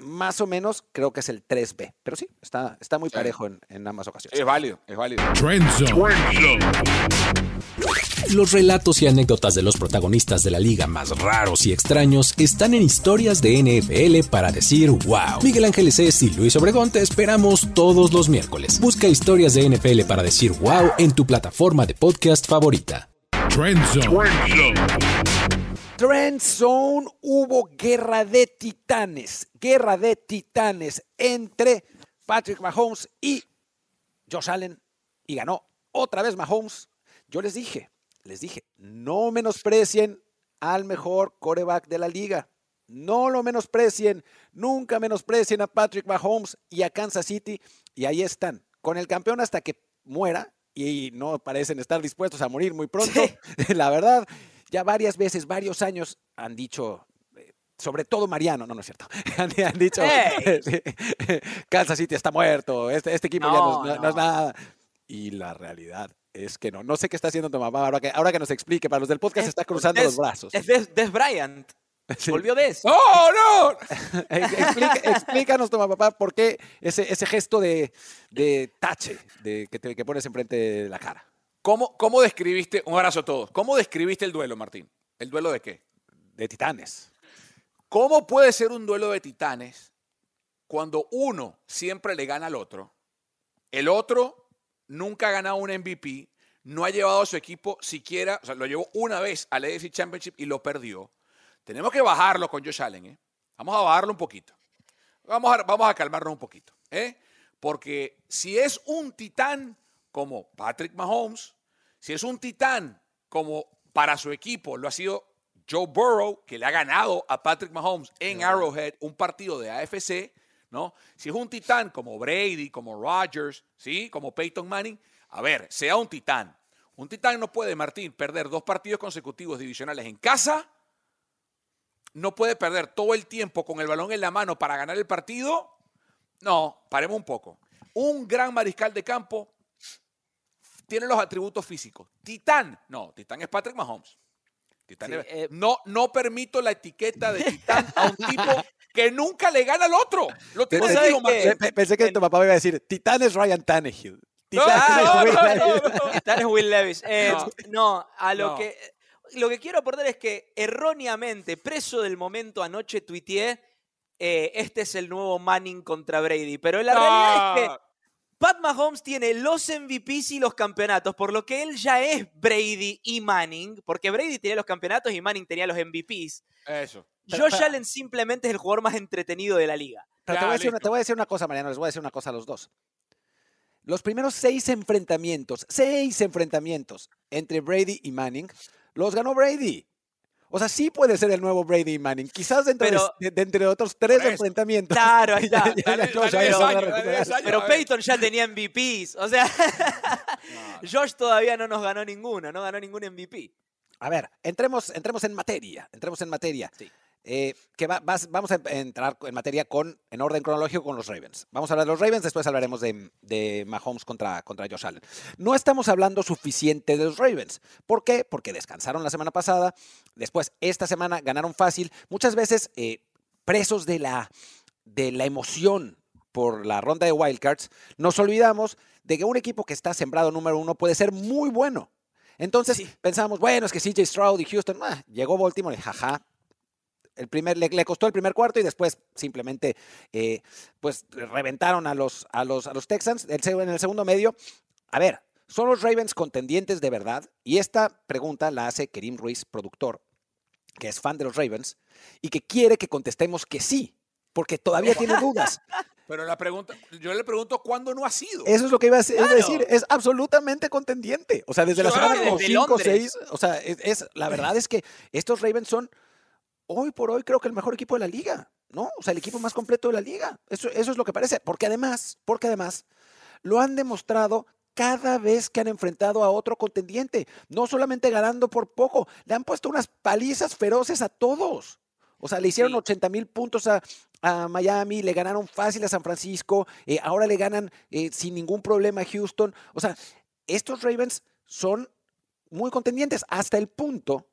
más o menos, creo que es el 3B. Pero sí, está, está muy Sí. parejo en, en ambas ocasiones. Es válido, es válido. Trend Zone. Los relatos y anécdotas de los protagonistas de la liga más raros y extraños están en historias de NFL para decir wow. Miguel Ángeles es y Luis Obregón te esperamos todos los miércoles. Busca historias de NFL para decir wow en tu plataforma de podcast favorita. Trend Zone. Trend Zone hubo guerra de titanes, guerra de titanes entre Patrick Mahomes y Josh Allen y ganó otra vez Mahomes. Yo les dije, les dije, no menosprecien al mejor coreback de la liga. No lo menosprecien, nunca menosprecien a Patrick Mahomes y a Kansas City. Y ahí están, con el campeón hasta que muera y no parecen estar dispuestos a morir muy pronto. [laughs] La verdad, ya varias veces, varios años han dicho, eh, sobre todo Mariano, no, no es cierto, [laughs] han, han dicho, ¡Ey! [laughs] sí, Kansas City está muerto, este, este equipo ya No, no, es- no es nada. Y la realidad es que no. No sé qué está haciendo tu mamá ahora que, ahora que nos explique. Para los del podcast está cruzando los brazos. Es Des, Des Bryant. [laughs] Sí. Volvió Des. ¡No, no! Explica- explícanos, toma papá, por qué ese, ese gesto de, de tache de, que, te, que pones enfrente de la cara. ¿Cómo, ¿Cómo describiste, un abrazo a todos, cómo describiste el duelo, Martín? ¿El duelo de qué? De titanes. ¿Cómo puede ser un duelo de titanes cuando uno siempre le gana al otro? El otro nunca ha ganado un MVP, no ha llevado a su equipo siquiera, o sea, lo llevó una vez al AFC Championship y lo perdió. Tenemos que bajarlo con Josh Allen, ¿eh? Vamos a bajarlo un poquito. Vamos a, vamos a calmarnos un poquito, ¿eh? Porque si es un titán como Patrick Mahomes, si es un titán como para su equipo lo ha sido Joe Burrow, que le ha ganado a Patrick Mahomes en Arrowhead un partido de AFC, ¿no? Si es un titán como Brady, como Rodgers, ¿sí? Como Peyton Manning, a ver, sea un titán. Un titán no puede, Martín, perder dos partidos consecutivos divisionales en casa. No puede perder todo el tiempo con el balón en la mano para ganar el partido. No, paremos un poco. Un gran mariscal de campo tiene los atributos físicos. Titán, no, Titán es Patrick Mahomes. Titán Sí, es- eh. no, no permito la etiqueta de Titán a un tipo [laughs] que nunca le gana al otro. Lo. Martín. Pe- pe- Pensé que en- tu papá iba a decir, titán es Ryan Tannehill. Titán no, es Will no, Levis". no, no. Tal es Will Levis. Eh, No. no. a lo No. que. lo que quiero aportar es que erróneamente, preso del momento anoche, tuiteé, eh, este es el nuevo Manning contra Brady. Pero la realidad es que Pat Mahomes tiene los MVPs y los campeonatos, por lo que él ya es Brady y Manning, porque Brady tenía los campeonatos y Manning tenía los MVPs. Eso. Josh Allen simplemente es el jugador más entretenido de la liga. Pero te, voy a decir una, te voy a decir una cosa, Mariano, les voy a decir una cosa a los dos. Los primeros seis enfrentamientos, seis enfrentamientos entre Brady y Manning, los ganó Brady. O sea, sí puede ser el nuevo Brady Manning. Quizás dentro de- Pero- de, de entre otros tres enfrentamientos. Claro, ahí [laughs] está. Pero. Peyton ya tenía MVPs. O sea, [laughs] Josh todavía no nos ganó ninguno, no ganó ningún MVP. A ver, entremos, entremos en materia. Entremos en materia. Sí. Eh, que va- vas- vamos a entrar en materia con, en orden cronológico con los Ravens. Vamos a hablar de los Ravens, después hablaremos de, de Mahomes contra, contra Josh Allen. No estamos hablando suficiente de los Ravens. ¿Por qué? Porque descansaron la semana pasada, después esta semana ganaron fácil, muchas veces eh, presos de la, de la emoción por la ronda de wildcards, nos olvidamos de que un equipo que está sembrado número uno puede ser muy bueno. Entonces Sí. pensamos, bueno, es que CJ Stroud y Houston, ah, llegó Baltimore y jaja. El primer, le, le costó el primer cuarto y después simplemente eh, pues reventaron a los, a los, a los Texans El en el segundo medio. A ver, ¿son los Ravens contendientes de verdad? Y esta pregunta la hace Kerim Ruiz, productor, que es fan de los Ravens y que quiere que contestemos que sí, porque todavía tiene [laughs] dudas. Pero la pregunta, yo le pregunto cuándo no ha sido. Eso es lo que iba a Claro. decir. Es absolutamente contendiente. O sea, desde la Claro. semana Desde 5 o Londres. 6. O sea, es, es- la verdad es que estos Ravens son hoy por hoy creo que el mejor equipo de la liga. ¿No? O sea, el equipo más completo de la liga. Eso, eso es lo que parece. Porque además, porque además, lo han demostrado cada vez que han enfrentado a otro contendiente. No solamente ganando por poco, le han puesto unas palizas feroces a todos. O sea, le hicieron Sí. 80 mil puntos a, a Miami, le ganaron fácil a San Francisco, eh, ahora le ganan eh, sin ningún problema a Houston. O sea, estos Ravens son muy contendientes hasta el punto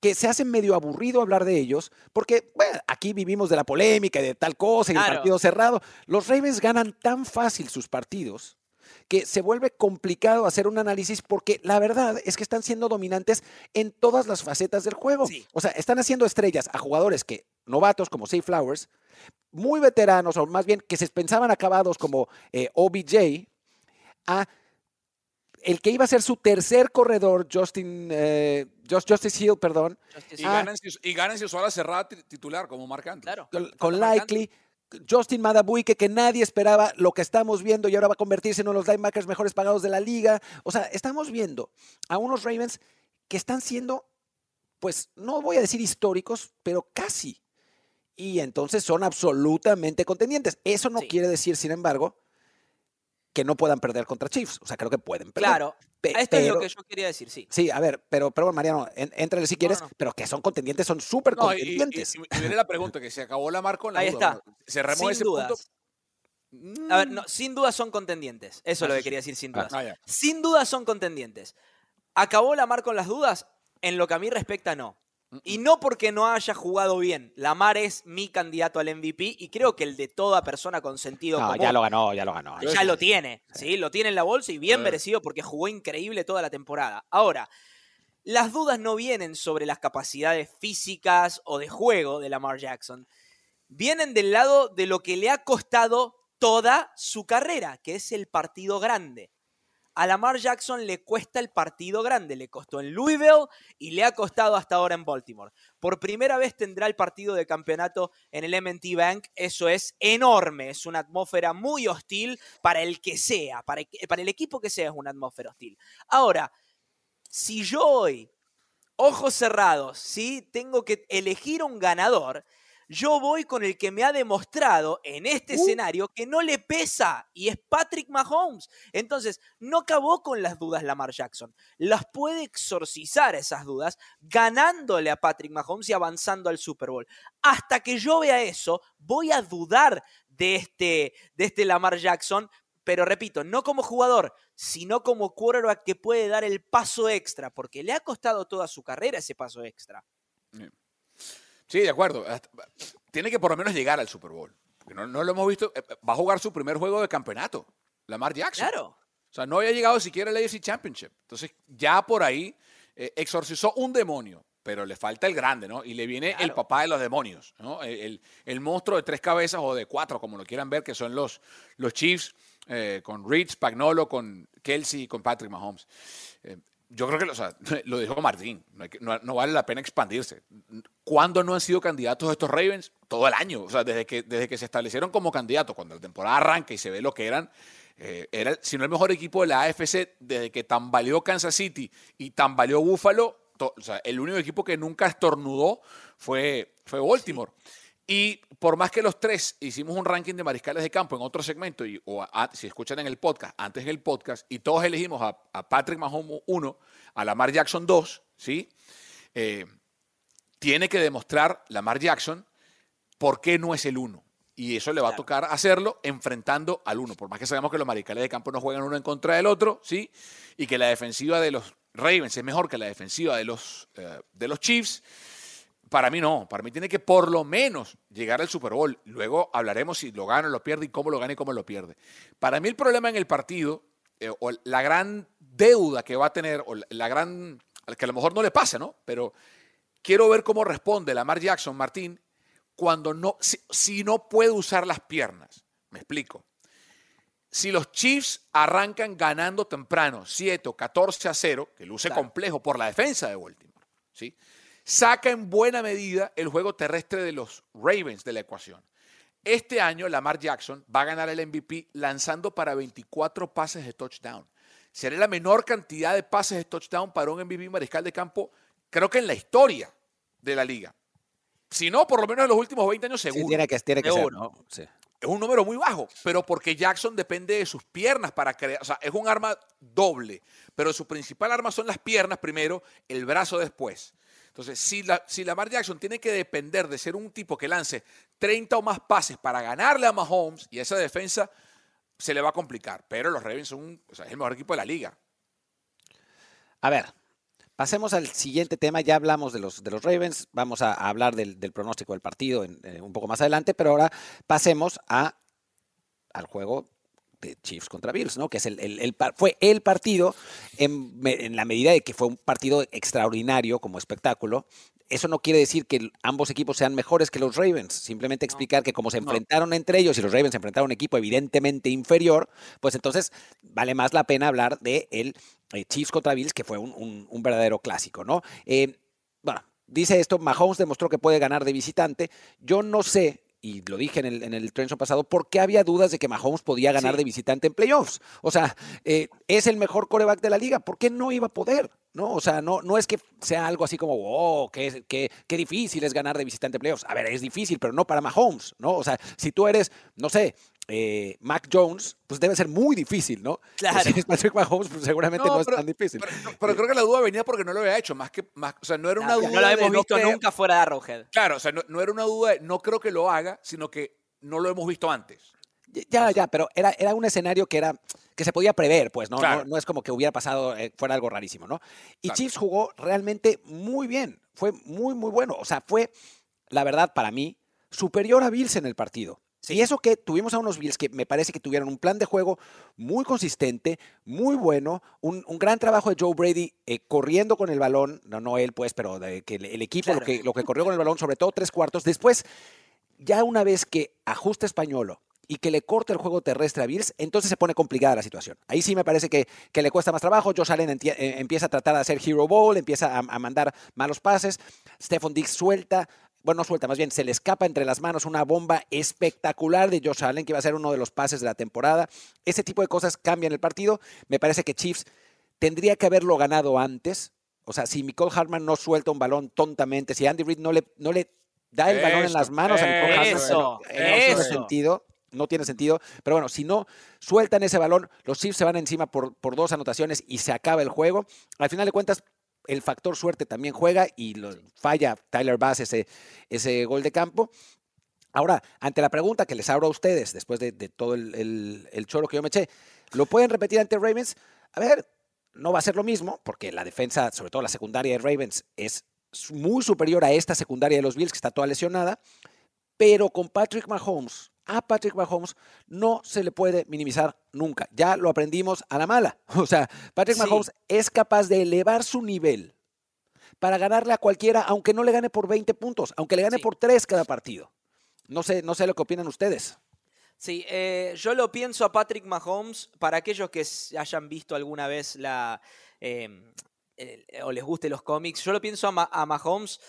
que se hace medio aburrido hablar de ellos, porque bueno, aquí vivimos de la polémica y de tal cosa y el partido cerrado. Los Ravens ganan tan fácil sus partidos que se vuelve complicado hacer un análisis porque la verdad es que están siendo dominantes en todas las facetas del juego. Sí. O sea, están haciendo estrellas a jugadores que novatos como Say Flowers, muy veteranos o más bien que se pensaban acabados como eh, OBJ, a el que iba a ser su tercer corredor, Justin, eh, Just- Justice Hill, perdón, Y Ah. ganan, si- y ganan si usó la cerrada ti- titular como marcante. Claro. con. Likely, Justin Madabuike, que nadie esperaba lo que estamos viendo y ahora va a convertirse en uno de los linebackers mejores pagados de la liga. O sea, estamos viendo a unos Ravens que están siendo, pues, no voy a decir históricos, pero casi. Y entonces son absolutamente contendientes. Eso no Sí. quiere decir, sin embargo, que no puedan perder contra Chiefs. O sea, creo que pueden perder. Claro. Pe- Esto es lo que yo quería decir, sí. Sí, a ver, pero, pero bueno, Mariano, en- éntrale si quieres, no. pero que son contendientes, son súper No, y, y- contendientes. y- y viene la pregunta, que se acabó la marca con la Ahí duda. está. Cerremos Sin ese dudas. punto. A ver, no, sin duda son contendientes. Eso es lo que quería decir, sin dudas. Ah. Sin duda son contendientes. ¿Acabó la mar con las dudas? En lo que a mí respecta, no. Y no porque no haya jugado bien. Lamar es mi candidato al MVP y creo que el de toda persona con sentido No, común. ya lo ganó, ya lo ganó. Ya lo tiene, ¿sí? Lo tiene en la bolsa y bien merecido porque jugó increíble toda la temporada. Ahora, las dudas no vienen sobre las capacidades físicas o de juego de Lamar Jackson. Vienen del lado de lo que le ha costado toda su carrera, que es el partido grande. A Lamar Jackson le cuesta el partido grande, le costó en Louisville y le ha costado hasta ahora en Baltimore. Por primera vez tendrá el partido de campeonato en el MT Bank, eso es enorme, es una atmósfera muy hostil para el que sea, para, el equipo que sea es una atmósfera hostil. Ahora, si yo hoy, ojos cerrados, ¿sí? tengo que elegir un ganador, yo voy con el que me ha demostrado en este escenario que no le pesa y es Patrick Mahomes. Entonces, no acabó con las dudas Lamar Jackson. Las puede exorcizar esas dudas ganándole a Patrick Mahomes y avanzando al Super Bowl. Hasta que yo vea eso, voy a dudar de este, de este Lamar Jackson. Pero repito, no como jugador, sino como quarterback que puede dar el paso extra, porque le ha costado toda su carrera ese paso extra. Sí, de acuerdo. Tiene que por lo menos llegar al Super Bowl. Porque no, no lo hemos visto. Eh, Va a jugar su primer juego de campeonato. Lamar Jackson. Claro. O sea, no había llegado siquiera al AFC Championship. Entonces, ya por ahí eh, exorcizó un demonio, pero le falta el grande, ¿no? Y le viene el papá de los demonios, ¿no? El, el, monstruo de tres cabezas o de cuatro, como lo quieran ver, que son los, los Chiefs, eh, con Reed, Spagnolo, con Kelsey y con Patrick Mahomes. Eh, yo creo que lo [laughs] dijo Martín, no, no, vale la pena expandirse. ¿Cuándo no han sido candidatos estos Ravens? Todo el año, o sea, desde que, desde que se establecieron como candidatos, cuando la temporada arranca y se ve lo que eran, eh, era, si no el mejor equipo de la AFC, desde que tambaleó Kansas City y tambaleó Buffalo, o sea, el único equipo que nunca estornudó fue, fue Baltimore. Y por más que los tres hicimos un ranking de mariscales de campo en otro segmento, y, o si escuchan en el podcast, antes del podcast, y todos elegimos a, Patrick Mahomes 1, a Lamar Jackson 2, ¿sí? Eh, tiene que demostrar Lamar Jackson por qué no es el 1. Y eso le va a tocar hacerlo enfrentando al 1. Por más que sabemos que los mariscales de campo no juegan uno en contra del otro, ¿sí? Y que la defensiva de los Ravens es mejor que la defensiva de los, eh, de los Chiefs. Para mí no, para mí tiene que por lo menos llegar al Super Bowl. Luego hablaremos si lo gana o lo pierde y cómo lo gana y cómo lo pierde. Para mí el problema en el partido, eh, o la gran deuda que va a tener, o la gran, que a lo mejor no le pasa, ¿no? Pero quiero ver cómo responde Lamar Jackson, Martín, cuando no, si no puede usar las piernas. Me explico si los Chiefs arrancan ganando temprano 7 o 14 a 0, que luce complejo por la defensa de Baltimore, ¿sí? Saca en buena medida el juego terrestre de los Ravens de la ecuación. Este año Lamar Jackson va a ganar el MVP lanzando para 24 pases de touchdown. Será la menor cantidad de pases de touchdown para un MVP mariscal de campo, creo que en la historia de la liga. Si no, por lo menos en los últimos 20 años seguro. tiene que, tiene que ser, ¿no? Sí es un número muy bajo, pero porque Jackson depende de sus piernas para crear, o sea, es un arma doble, pero su principal arma son las piernas primero, el brazo después. Entonces, si, la, si Lamar Jackson tiene que depender de ser un tipo que lance 30 o más pases para ganarle a Mahomes y a esa defensa, se le va a complicar. Pero los Ravens son es el mejor equipo de la liga. A ver, Pasemos al siguiente tema. Ya hablamos de los, de los Ravens. Vamos a, hablar del, pronóstico del partido eh, un poco más adelante, pero ahora pasemos al juego de Chiefs contra Bills, ¿no? Que es el, fue el partido en, en, la medida de que fue un partido extraordinario como espectáculo eso no quiere decir que ambos equipos sean mejores que los Ravens. Simplemente explicar que como se enfrentaron entre ellos y los Ravens se enfrentaron a un equipo evidentemente inferior, pues entonces vale más la pena hablar de el eh, Chiefs contra Bills, que fue un, verdadero clásico, ¿no? Eh, bueno, dice esto, Mahomes demostró que puede ganar de visitante. Yo no sé y lo dije en el, en el pasado, ¿por qué había dudas de que Mahomes podía ganar de visitante en playoffs? O sea, eh, es el mejor coreback de la liga, ¿por qué no iba a poder? ¿no? O sea, no, no es que sea algo así como, oh, qué, qué, qué difícil es ganar de visitante playoffs. A ver, es difícil, pero no para Mahomes, ¿no? O sea, si tú eres, no sé, eh, Mac Jones, pues debe ser muy difícil, ¿no? [laughs] Claro. Si es [laughs] Patrick Mahomes, pues seguramente no, es tan difícil. Pero, creo que la duda venía porque no lo había hecho, más que, más, o sea, no era una duda. No lo hemos visto nunca fuera de Arrowhead. Claro, o sea, no, no, era una duda, de, no creo que lo haga, sino que no lo hemos visto antes. Ya, ya, pero era, era un escenario que era que se podía prever, pues, ¿no? No, es como que hubiera pasado, eh, fuera algo rarísimo, ¿no? Y Chiefs jugó realmente muy bien, fue muy, muy bueno. O sea, fue, la verdad, para mí, superior a Bills en el partido. Y eso que tuvimos a unos Bills que me parece que tuvieron un plan de juego muy consistente, muy bueno, un, gran trabajo de Joe Brady eh, corriendo con el balón, no, no él pues, pero de, que el, equipo lo, que, lo que corrió con el balón, sobre todo tres cuartos. Después, ya una vez que ajusta españolo y que le corte el juego terrestre a Bills, entonces se pone complicada la situación. Ahí sí me parece que, que le cuesta más trabajo. Josh Allen eh, empieza a tratar de hacer hero ball, empieza a, a mandar malos pases. Stephon Diggs suelta, bueno, no suelta, más bien se le escapa entre las manos una bomba espectacular de Josh Allen, que va a ser uno de los pases de la temporada. Ese tipo de cosas cambian el partido. Me parece que Chiefs tendría que haberlo ganado antes. O sea, si Nicole Hartman no suelta un balón tontamente, si Andy Reid no le, no le da el balón en las manos a Nicole Hartman, eso, no tiene sentido. No tiene sentido. Pero bueno, si no sueltan ese balón, los Chiefs se van encima por, por dos anotaciones y se acaba el juego. Al final de cuentas, el factor suerte también juega y lo, falla Tyler Bass ese, ese gol de campo. Ahora, ante la pregunta que les abro a ustedes, después de, todo el, el, choro que yo me eché, ¿lo pueden repetir ante Ravens? A ver, no va a ser lo mismo, porque la defensa, sobre todo la secundaria de Ravens, es muy superior a esta secundaria de los Bills, que está toda lesionada, pero con Patrick Mahomes a Patrick Mahomes no se le puede minimizar nunca. Ya lo aprendimos a la mala. [laughs] O sea, Patrick Mahomes es capaz de elevar su nivel para ganarle a cualquiera, aunque no le gane por 20 puntos, aunque le gane Sí. por 3 cada partido. No sé, no sé lo que opinan ustedes. Sí, eh, yo lo pienso a Patrick Mahomes, para aquellos que hayan visto alguna vez la eh, el- o les guste los cómics, yo lo pienso a, Ma- a Mahomes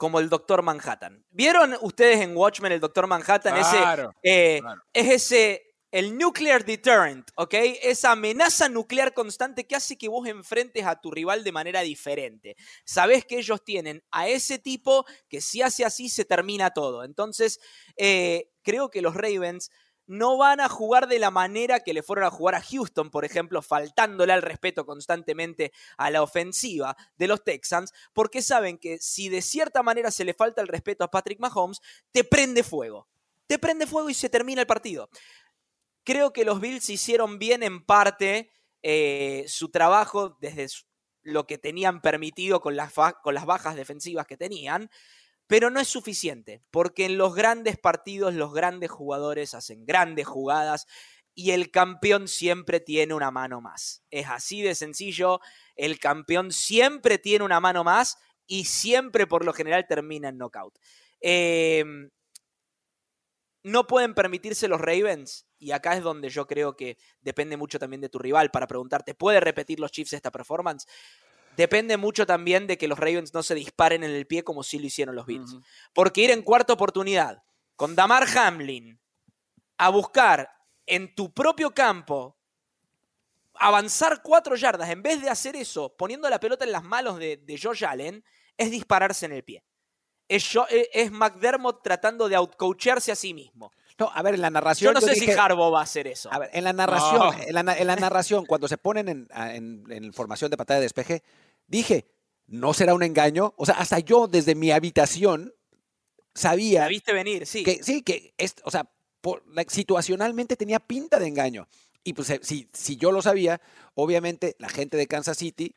como el Doctor Manhattan. ¿Vieron ustedes en Watchmen el Doctor Manhattan? Claro, ese, eh, claro. Es ese, el nuclear deterrent, ¿ok? Esa amenaza nuclear constante que hace que vos enfrentes a tu rival de manera diferente. Sabés que ellos tienen a ese tipo que si hace así se termina todo. Entonces, eh, creo que los Ravens no van a jugar de la manera que le fueron a jugar a Houston, por ejemplo, faltándole al respeto constantemente a la ofensiva de los Texans, porque saben que si de cierta manera se le falta el respeto a Patrick Mahomes, te prende fuego. Te prende fuego y se termina el partido. Creo que los Bills hicieron bien en parte eh, su trabajo desde lo que tenían permitido con las, con las bajas defensivas que tenían, pero no es suficiente, porque en los grandes partidos los grandes jugadores hacen grandes jugadas y el campeón siempre tiene una mano más. Es así de sencillo, el campeón siempre tiene una mano más y siempre por lo general termina en knockout. Eh, no pueden permitirse los Ravens, y acá es donde yo creo que depende mucho también de tu rival para preguntarte, ¿puede repetir los Chiefs esta performance? Depende mucho también de que los Ravens no se disparen en el pie como sí lo hicieron los Bills. Porque ir en cuarta oportunidad con Damar Hamlin a buscar en tu propio campo avanzar cuatro yardas, en vez de hacer eso, poniendo la pelota en las manos de, de Josh Allen, es dispararse en el pie. Es, eh, es McDermott tratando de outcoacharse a sí mismo. No, a ver, en la narración. Yo no sé dije- si Harbaugh va a hacer eso. A ver, en la narración, No. en, la, na- en la narración, cuando se ponen en, en- en formación de patada de despeje, dije, ¿no será un engaño? O sea, hasta yo desde mi habitación sabía ¿La viste venir? Sí. que sí, que es, o sea, por- situacionalmente tenía pinta de engaño. Y pues eh, si, si yo lo sabía, obviamente la gente de Kansas City,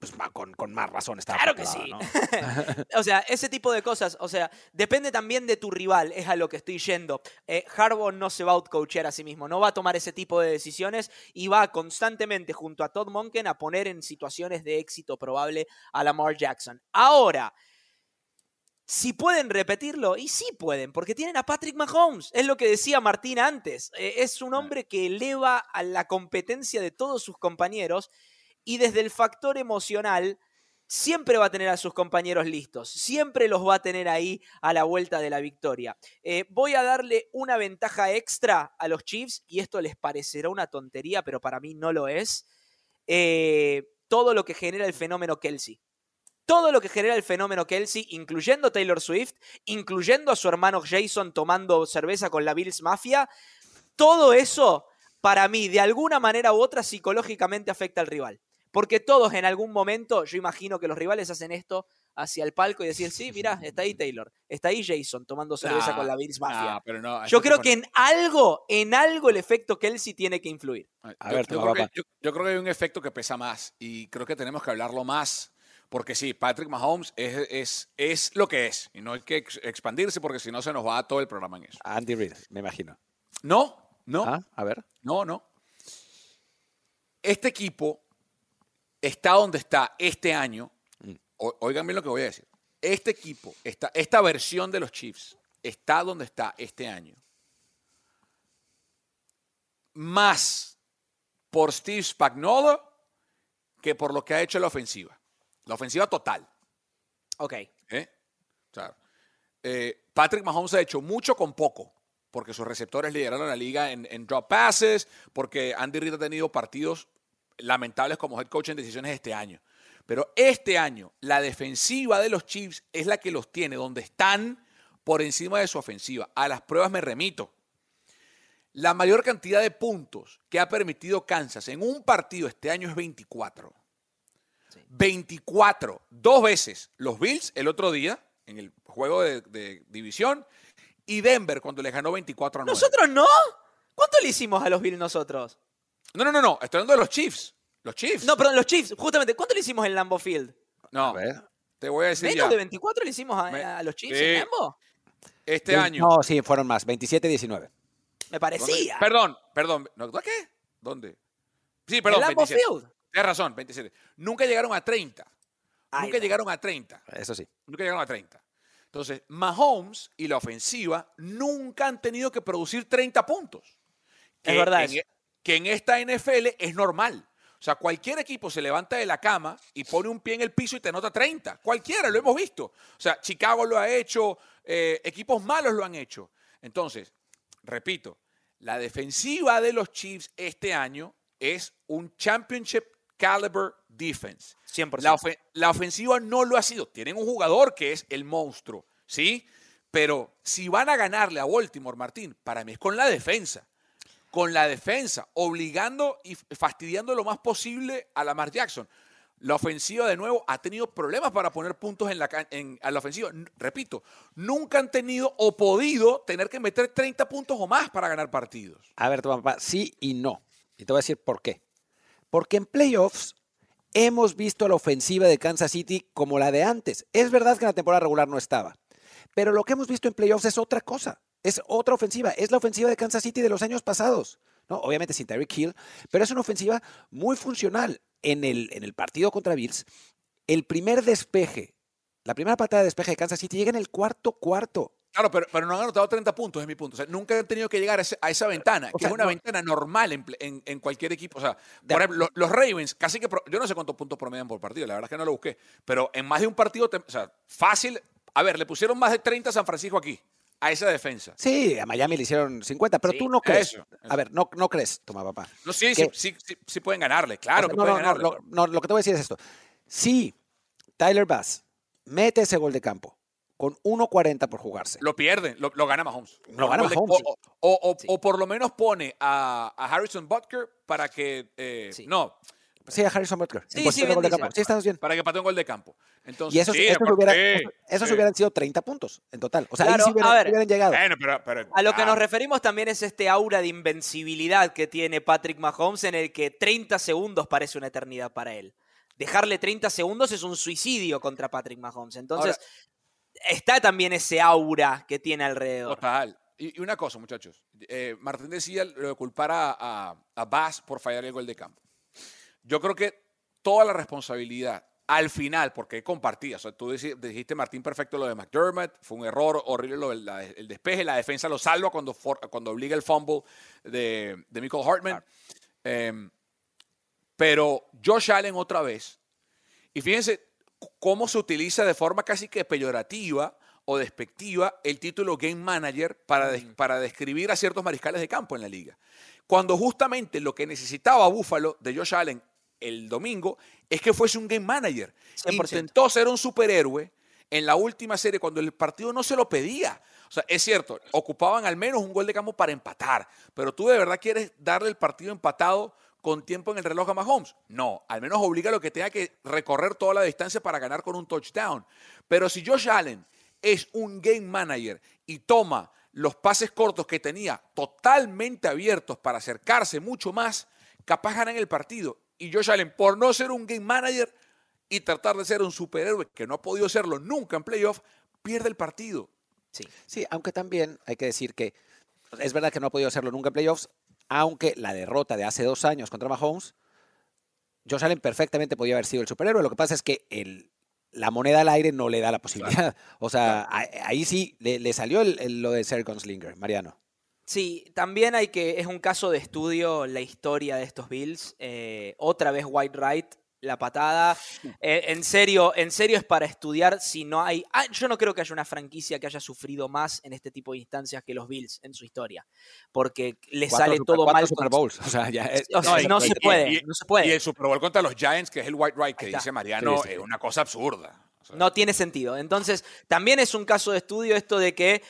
pues con, con más razón estaba Claro que sí. ¿no? [laughs] o sea, ese tipo de cosas, o sea, depende también de tu rival, es a lo que estoy yendo. Eh, Harbaugh no se va a outcoachear a sí mismo, no va a tomar ese tipo de decisiones y va constantemente junto a Todd Monken a poner en situaciones de éxito probable a Lamar Jackson. Ahora, si pueden repetirlo, y sí pueden, porque tienen a Patrick Mahomes, es lo que decía Martín antes, eh, es un hombre que eleva a la competencia de todos sus compañeros y desde el factor emocional siempre va a tener a sus compañeros listos, siempre los va a tener ahí a la vuelta de la victoria. Eh, voy a darle una ventaja extra a los Chiefs y esto les parecerá una tontería, pero para mí no lo es. Eh, todo lo que genera el fenómeno Kelsey. Todo lo que genera el fenómeno Kelsey, incluyendo Taylor Swift, incluyendo a su hermano Jason tomando cerveza con la Bills Mafia, todo eso, para mí, de alguna manera u otra, psicológicamente afecta al rival. Porque todos en algún momento, yo imagino que los rivales hacen esto hacia el palco y decir, sí, mira, está ahí Taylor, está ahí Jason tomando cerveza Nah, con la Bills Mafia. nah, pero no, yo creo que en algo, en algo el efecto Kelsey tiene que influir. A yo, ver, yo toma, creo que, yo- yo creo que hay un efecto que pesa más y creo que tenemos que hablarlo más. Porque sí, Patrick Mahomes es, es, es lo que es. Y no hay que ex- expandirse porque si no se nos va todo el programa en eso. Andy Reid, me imagino. No, no, Ah, A ver. no, no. Este equipo está donde está este año. O- Oigan bien lo que voy a decir. Este equipo, esta, esta versión de los Chiefs, está donde está este año. Más por Steve Spagnuolo que por lo que ha hecho la ofensiva. La ofensiva total. Ok. ¿eh? O sea, eh, Patrick Mahomes ha hecho mucho con poco, porque sus receptores lideraron la liga en, en drop passes, porque Andy Reid ha tenido partidos lamentables como head coach en decisiones este año. Pero este año, la defensiva de los Chiefs es la que los tiene, donde están por encima de su ofensiva. A las pruebas me remito. La mayor cantidad de puntos que ha permitido Kansas en un partido este año es 24. 24. Dos veces los Bills el otro día, en el juego de, de división, y Denver cuando les ganó 24 a 9. ¿Nosotros no? ¿Cuánto le hicimos a los Bills nosotros? No, no, no, no. Estoy hablando de los Chiefs. Los Chiefs. No, perdón, los Chiefs, justamente. ¿Cuánto le hicimos en Lambo Field? No, A ver. te voy a decir ¿Menos ya. de 24 le hicimos a, Me- a los Chiefs Sí. en Lambo? Este año. No, sí, fueron más. 27-19. Me ¿Dónde? parecía. Perdón, perdón. No, ¿Qué? ¿Dónde? Sí, perdón, en Lambo 27. Field. Tienes razón, 27. Nunca llegaron a 30. nunca llegaron a 30. Eso sí. Nunca llegaron a 30. Entonces, Mahomes y la ofensiva nunca han tenido que producir 30 puntos. Es verdad. En, que en esta NFL es normal. O sea, cualquier equipo se levanta de la cama y pone un pie en el piso y te nota 30. Cualquiera, lo hemos visto. O sea, Chicago lo ha hecho, eh, equipos malos lo han hecho. Entonces, repito, la defensiva de los Chiefs este año es un championship caliber defense. 100%. La, ofensiva no lo ha sido. Tienen un jugador que es el monstruo, ¿sí? Pero si van a ganarle a Baltimore, Martín, para mí es con la defensa con la defensa, obligando y fastidiando lo más posible a Lamar Jackson. La ofensiva, de nuevo, ha tenido problemas para poner puntos en la, en, la ofensiva. Repito, nunca han tenido o podido tener que meter 30 puntos o más para ganar partidos. A ver, papá, sí y no. Y te voy a decir por qué. Porque en playoffs hemos visto la ofensiva de Kansas City como la de antes. Es verdad que en la temporada regular no estaba. Pero lo que hemos visto en playoffs es otra cosa. Es otra ofensiva. Es la ofensiva de Kansas City de los años pasados. ¿no? Obviamente sin Tyreek Hill, pero es una ofensiva muy funcional. En el, en el partido contra Bills, el primer despeje, la primera patada de despeje de Kansas City llega en el cuarto cuarto. Claro, pero, pero no han anotado 30 puntos, es mi punto. O sea, nunca han tenido que llegar a, esa ventana, que es una ventana normal en, en, cualquier equipo. O sea, por ejemplo, los, Ravens, casi que. Yo no sé cuántos puntos promedian por partido, la verdad es que no lo busqué. Pero en más de un partido, o sea, fácil. A ver, le pusieron más de 30 a San Francisco aquí a esa defensa. Sí, a Miami le hicieron 50, pero tú no crees. A ver, no, no crees, toma papá. No, sí, sí, sí, sí, pueden ganarle, claro que pueden ganarle. No, lo que te voy a decir es esto. Si Tyler Bass mete ese gol de campo con 1.40 por jugarse. Lo pierde, lo, gana Mahomes. Lo gana Mahomes. o, por lo menos pone a, Harrison Butker para que... Eh, no, Sí, a Harrison Butker. Sí, sí, bien, de campo. sí, estás bien. Para que patee un gol de campo. Entonces, y esos, sí, esos, hubieran sido 30 puntos en total. O sea, ahí sí hubieran, llegado. a lo que nos referimos también es este aura de invencibilidad que tiene Patrick Mahomes en el que 30 segundos parece una eternidad para él. Dejarle 30 segundos es un suicidio contra Patrick Mahomes. Entonces, está también ese aura que tiene alrededor. Total. Y, una cosa, muchachos. Eh, Martín decía lo de culpar a, a, a Bass por fallar el gol de campo. Yo creo que toda la responsabilidad al final, porque compartía, o sea, tú dijiste, Martín, perfecto lo de McDermott, fue un error horrible lo del el despeje, la defensa lo salva cuando, cuando obliga el fumble de, de Michael Hartman. Em, pero Josh Allen otra vez, y fíjense cómo se utiliza de forma casi que peyorativa o despectiva el título Game Manager para, para describir a ciertos mariscales de campo en la liga. Cuando justamente lo que necesitaba Buffalo de Josh Allen el domingo es que fuese un game manager. Intentó ser un superhéroe en la última serie cuando el partido no se lo pedía. O sea, es cierto, ocupaban al menos un gol de campo para empatar, pero tú de verdad quieres darle el partido empatado con tiempo en el reloj a Mahomes. No, al menos obliga a lo que tenga que recorrer toda la distancia para ganar con un touchdown. Pero si Josh Allen es un game manager y toma los pases cortos que tenía totalmente abiertos para acercarse mucho más, capaz ganan el partido y Josh Allen, por no ser un game manager y tratar de ser un superhéroe que no ha podido serlo nunca en playoff, pierde el partido. Sí, sí, aunque también hay que decir que es verdad que no ha podido hacerlo nunca en playoffs, aunque la derrota de hace dos años contra Mahomes, Josh Allen perfectamente podía haber sido el superhéroe. Lo que pasa es que el, la moneda al aire no le da la posibilidad. O sea, ahí sí le, salió lo de Sergio Slinger, Mariano. Sí, también hay que, es un caso de estudio la historia de estos Bills. Eh, otra vez White Right, la patada. Eh, en serio, en serio es para estudiar si no hay. Ah, yo no creo que haya una franquicia que haya sufrido más en este tipo de instancias que los Bills en su historia. Porque le sale todo mal. Super Bowls. [laughs] O sea, ya no, se puede, no se puede. Y el Super Bowl contra los Giants, que es el White Right que dice Mariano, es una cosa absurda. no tiene sentido. Entonces, también es un caso de estudio esto de que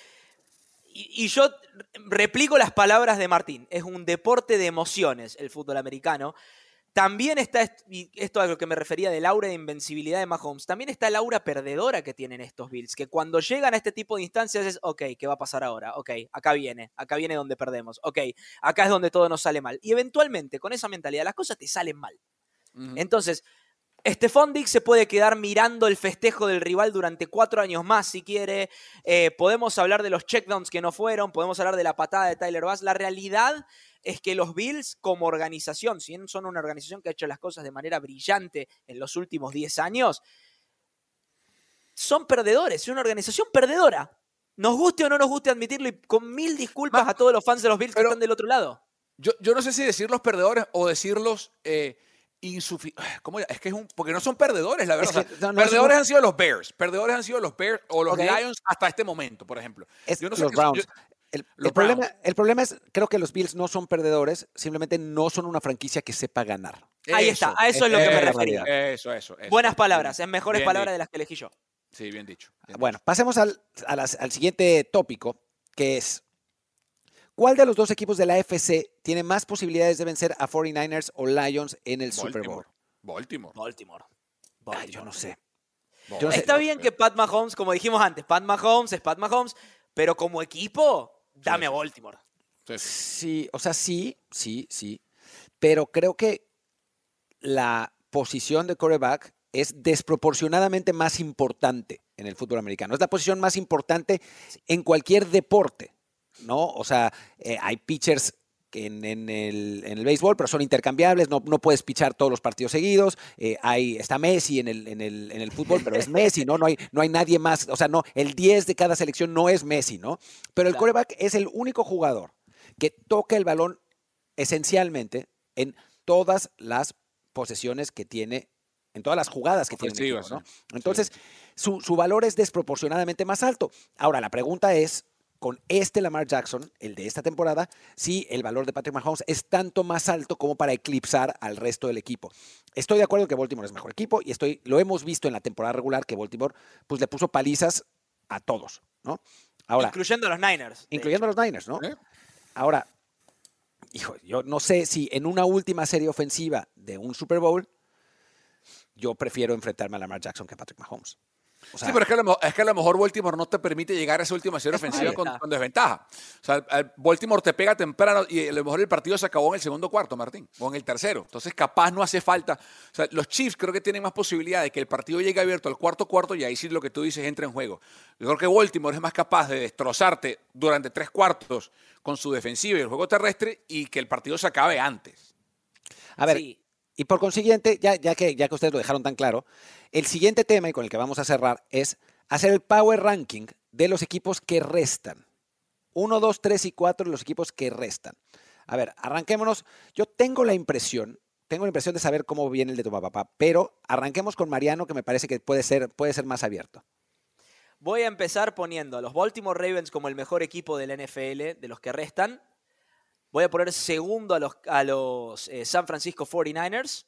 y, yo replico las palabras de Martín. Es un deporte de emociones el fútbol americano. También está, y esto a lo que me refería del aura de invencibilidad de Mahomes, también está el aura perdedora que tienen estos Bills, que cuando llegan a este tipo de instancias es, ok, ¿qué va a pasar ahora? Ok, acá viene, acá viene donde perdemos, ok, acá es donde todo nos sale mal. Y eventualmente, con esa mentalidad, las cosas te salen mal. Entonces, Stephon Dix se puede quedar mirando el festejo del rival durante cuatro años más si quiere. Eh, podemos hablar de los checkdowns que no fueron, podemos hablar de la patada de Tyler Bass. La realidad es que los Bills como organización, si bien son una organización que ha hecho las cosas de manera brillante en los últimos 10 años, son perdedores, es una organización perdedora. Nos guste o no nos guste admitirlo y con mil disculpas Ma- a todos los fans de los Bills que están del otro lado. Yo, yo no sé si decir los perdedores o decirlos eh. [sighs] ¿Cómo ya? Es que es un. Porque no son perdedores, la verdad. Es O que sea, no, no, perdedores no- han sido los Bears. Perdedores han sido los Bears o los. Lions hasta este momento, por ejemplo. Es Yo no sé los Browns. yo- el, problema, el problema es, creo que los Bills no son perdedores, simplemente no son una franquicia que sepa ganar. Ahí está, a eso es lo que me es refería. Eso, eso, eso. Buenas palabras, en mejores Bien palabras dicho. de las que elegí yo. Sí, bien dicho. bien Bueno, pasemos al, a las- al siguiente tópico, que es, ¿cuál de los dos equipos de la FC tiene más posibilidades de vencer a 49ers o Lions en el. Super Bowl? Baltimore. Baltimore. Baltimore. Ay, yo no sé. Yo no sé. Está bien que Pat Mahomes, como dijimos antes, Pat Mahomes es Pat Mahomes, pero como equipo, dame a. Baltimore. Sí, sí. Sí, o sea, sí, sí, sí. Pero creo que la posición de quarterback es desproporcionadamente más importante en el fútbol americano. Es la posición más importante en cualquier deporte, ¿no? O sea, eh, hay pitchers en, en el, en el béisbol, pero son intercambiables, no, no puedes pichar todos los partidos seguidos. eh, hay, está Messi en el, en, el, en el fútbol, pero es [laughs] Messi, ¿no? No hay, no hay nadie más. O sea, no, el 10 de cada selección no es Messi, ¿no? Pero el Claro. quarterback es el único jugador que toca el balón esencialmente en todas las posesiones que tiene, en todas las jugadas que tiene. un Ofensivas, equipo, ¿no? sí. Entonces, su, su valor es desproporcionadamente más alto. Ahora, la pregunta es, con este Lamar Jackson, el de esta temporada, si el valor de Patrick Mahomes es tanto más alto como para eclipsar al resto del equipo. Estoy de acuerdo que Baltimore es mejor equipo y estoy, lo hemos visto en la temporada regular que Baltimore pues, le puso palizas a todos, ¿no? Ahora, incluyendo a los Niners. incluyendo a los Niners, ¿no? ¿Eh? Ahora, hijo, yo no sé si en una última serie ofensiva de un Super Bowl, yo prefiero enfrentarme a Lamar Jackson que a Patrick Mahomes. O sea, sí, pero es que, a lo, mo- es que a lo mejor Baltimore no te permite llegar a esa última serie ofensiva con, desventaja. O sea, el- Baltimore te pega temprano y a lo mejor el partido se acabó en el segundo cuarto, Martín, o en el tercero. Entonces, capaz no hace falta. O sea, los Chiefs creo que tienen más posibilidad de que el partido llegue abierto al cuarto cuarto y ahí sí lo que tú dices entra en juego. Yo creo que Baltimore es más capaz de destrozarte durante tres cuartos con su defensiva y el juego terrestre y que el partido se acabe antes. a ver, Sí. Y por consiguiente, ya, que ustedes lo dejaron tan claro, el siguiente tema y con el que vamos a cerrar es hacer el power ranking de los equipos que restan. Uno, dos, tres y cuatro de los equipos que restan. A ver, arranquémonos. Yo tengo la impresión, tengo la impresión de saber cómo viene el de tu papá, pero arranquemos con Mariano, que me parece que puede ser, puede ser más abierto. Voy a empezar poniendo a los Baltimore Ravens como el mejor equipo del NFL, de los que restan. Voy a poner segundo a los, a los eh, San Francisco 49ers.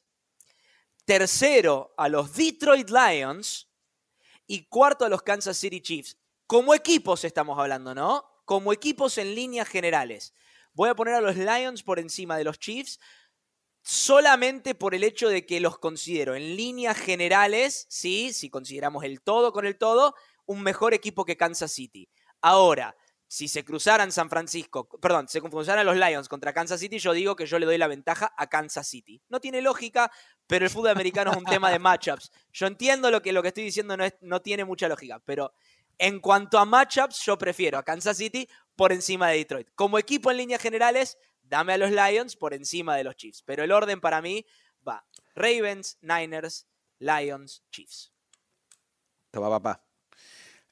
Tercero a los Detroit Lions. Y cuarto a los Kansas City Chiefs. Como equipos estamos hablando, ¿no? Como equipos en líneas generales. Voy a poner a los Lions por encima de los Chiefs solamente por el hecho de que los considero en líneas generales, sí, si consideramos el todo con el todo, un mejor equipo que Kansas City. Ahora, si se cruzaran San Francisco, perdón, se cruzaran los Lions contra Kansas City, yo digo que yo le doy la ventaja a Kansas City. No tiene lógica, pero el fútbol americano es un tema de matchups. Yo entiendo lo que, lo que estoy diciendo no, es- no tiene mucha lógica, pero en cuanto a matchups, yo prefiero a Kansas City por encima de Detroit. Como equipo en líneas generales, dame a los Lions por encima de los Chiefs. Pero el orden para mí va Ravens, Niners, Lions, Chiefs. Tu papá.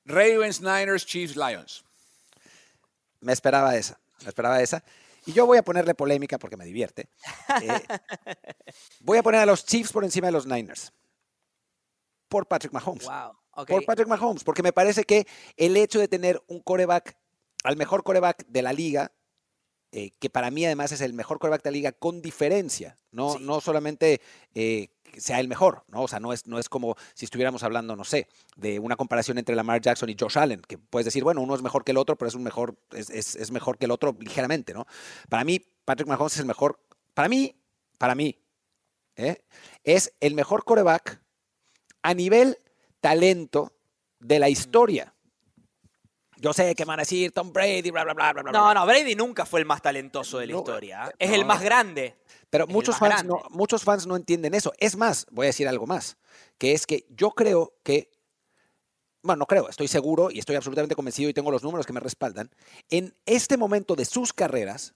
Ravens, Niners, Chiefs, Lions. Me esperaba esa, me esperaba esa. Y yo voy a ponerle polémica porque me divierte. Eh, voy a poner a los Chiefs por encima de los Niners. Por Patrick Mahomes. Wow. Por Patrick Mahomes. Porque me parece que el hecho de tener un coreback, al mejor coreback de la liga, eh, que para mí además es el mejor coreback de la liga con diferencia, no, Sí. no solamente eh, sea el mejor, ¿no? O sea, no es, no es como si estuviéramos hablando, no sé, de una comparación entre Lamar Jackson y Josh Allen, que puedes decir, bueno, uno es mejor que el otro, pero es un mejor, es, es- es mejor que el otro ligeramente, ¿no? Para mí, Patrick Mahomes es el mejor, para mí, para mí, ¿eh? es el mejor coreback a nivel talento de la historia. Yo sé que van a decir Tom Brady, bla, bla, bla, bla. No, no, Brady nunca fue el más talentoso de la No, historia. ¿eh? eh, Es el más grande. Pero muchos fans, no, muchos fans no entienden eso. Es más, voy a decir algo más, que es que yo creo que, bueno, no creo, estoy seguro y estoy absolutamente convencido y tengo los números que me respaldan. En este momento de sus carreras,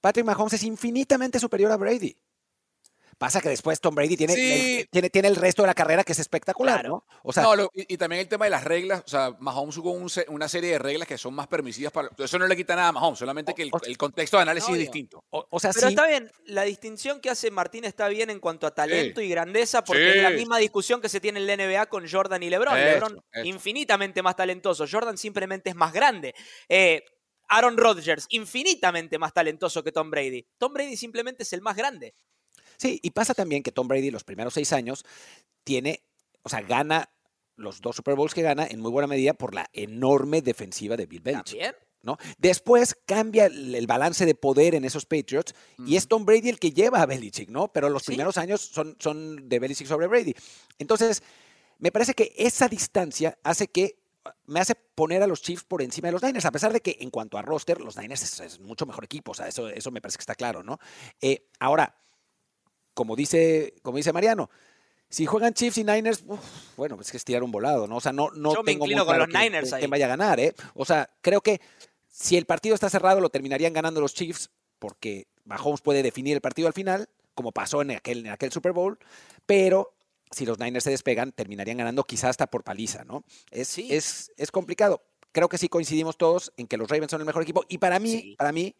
Patrick Mahomes es infinitamente superior a Brady. Pasa que después Tom Brady tiene, Sí. el, tiene, tiene el resto de la carrera que es espectacular, Claro. ¿no? O sea, no, lo- y, y también el tema de las reglas, o sea, Mahomes jugó un se- una serie de reglas que son más permisivas para... Eso no le quita nada a Mahomes, solamente que el, O- el contexto de análisis No, es distinto. o, o sea Pero sí, está bien, la distinción que hace Martín está bien en cuanto a talento Sí. y grandeza, porque Sí. es la misma discusión que se tiene en la NBA con Jordan y LeBron. Eso, LeBron eso. infinitamente más talentoso, Jordan simplemente es más grande. Eh, Aaron Rodgers, infinitamente más talentoso que Tom Brady. Tom Brady simplemente es el más grande. Sí, y pasa también que Tom Brady los primeros seis años tiene, o sea, gana los dos Super Bowls que gana en muy buena medida por la enorme defensiva de Bill Belichick. También. ¿no? Después cambia el, balance de poder en esos Patriots y es Tom Brady el que lleva a Belichick, ¿no? Pero los Sí. primeros años son, son de Belichick sobre Brady. Entonces, me parece que esa distancia hace que me hace poner a los Chiefs por encima de los Niners, a pesar de que en cuanto a roster, los Niners es, es mucho mejor equipo, o sea, eso, eso me parece que está claro, ¿no? Eh, ahora, como dice, como dice Mariano, si juegan Chiefs y Niners, uf, bueno, pues es que es tirar un volado, ¿no? O sea, no, no Yo me tengo muy inclino con claro los Niners ahí. quién vaya a ganar, ¿eh? O sea, creo que si el partido está cerrado, lo terminarían ganando los Chiefs, porque Mahomes puede definir el partido al final, como pasó en aquel, en aquel Super Bowl, pero si los Niners se despegan, terminarían ganando quizás hasta por paliza, ¿no? Es, Sí. es, es complicado. Creo que sí coincidimos todos en que los Ravens son el mejor equipo, y para mí, Sí. para mí,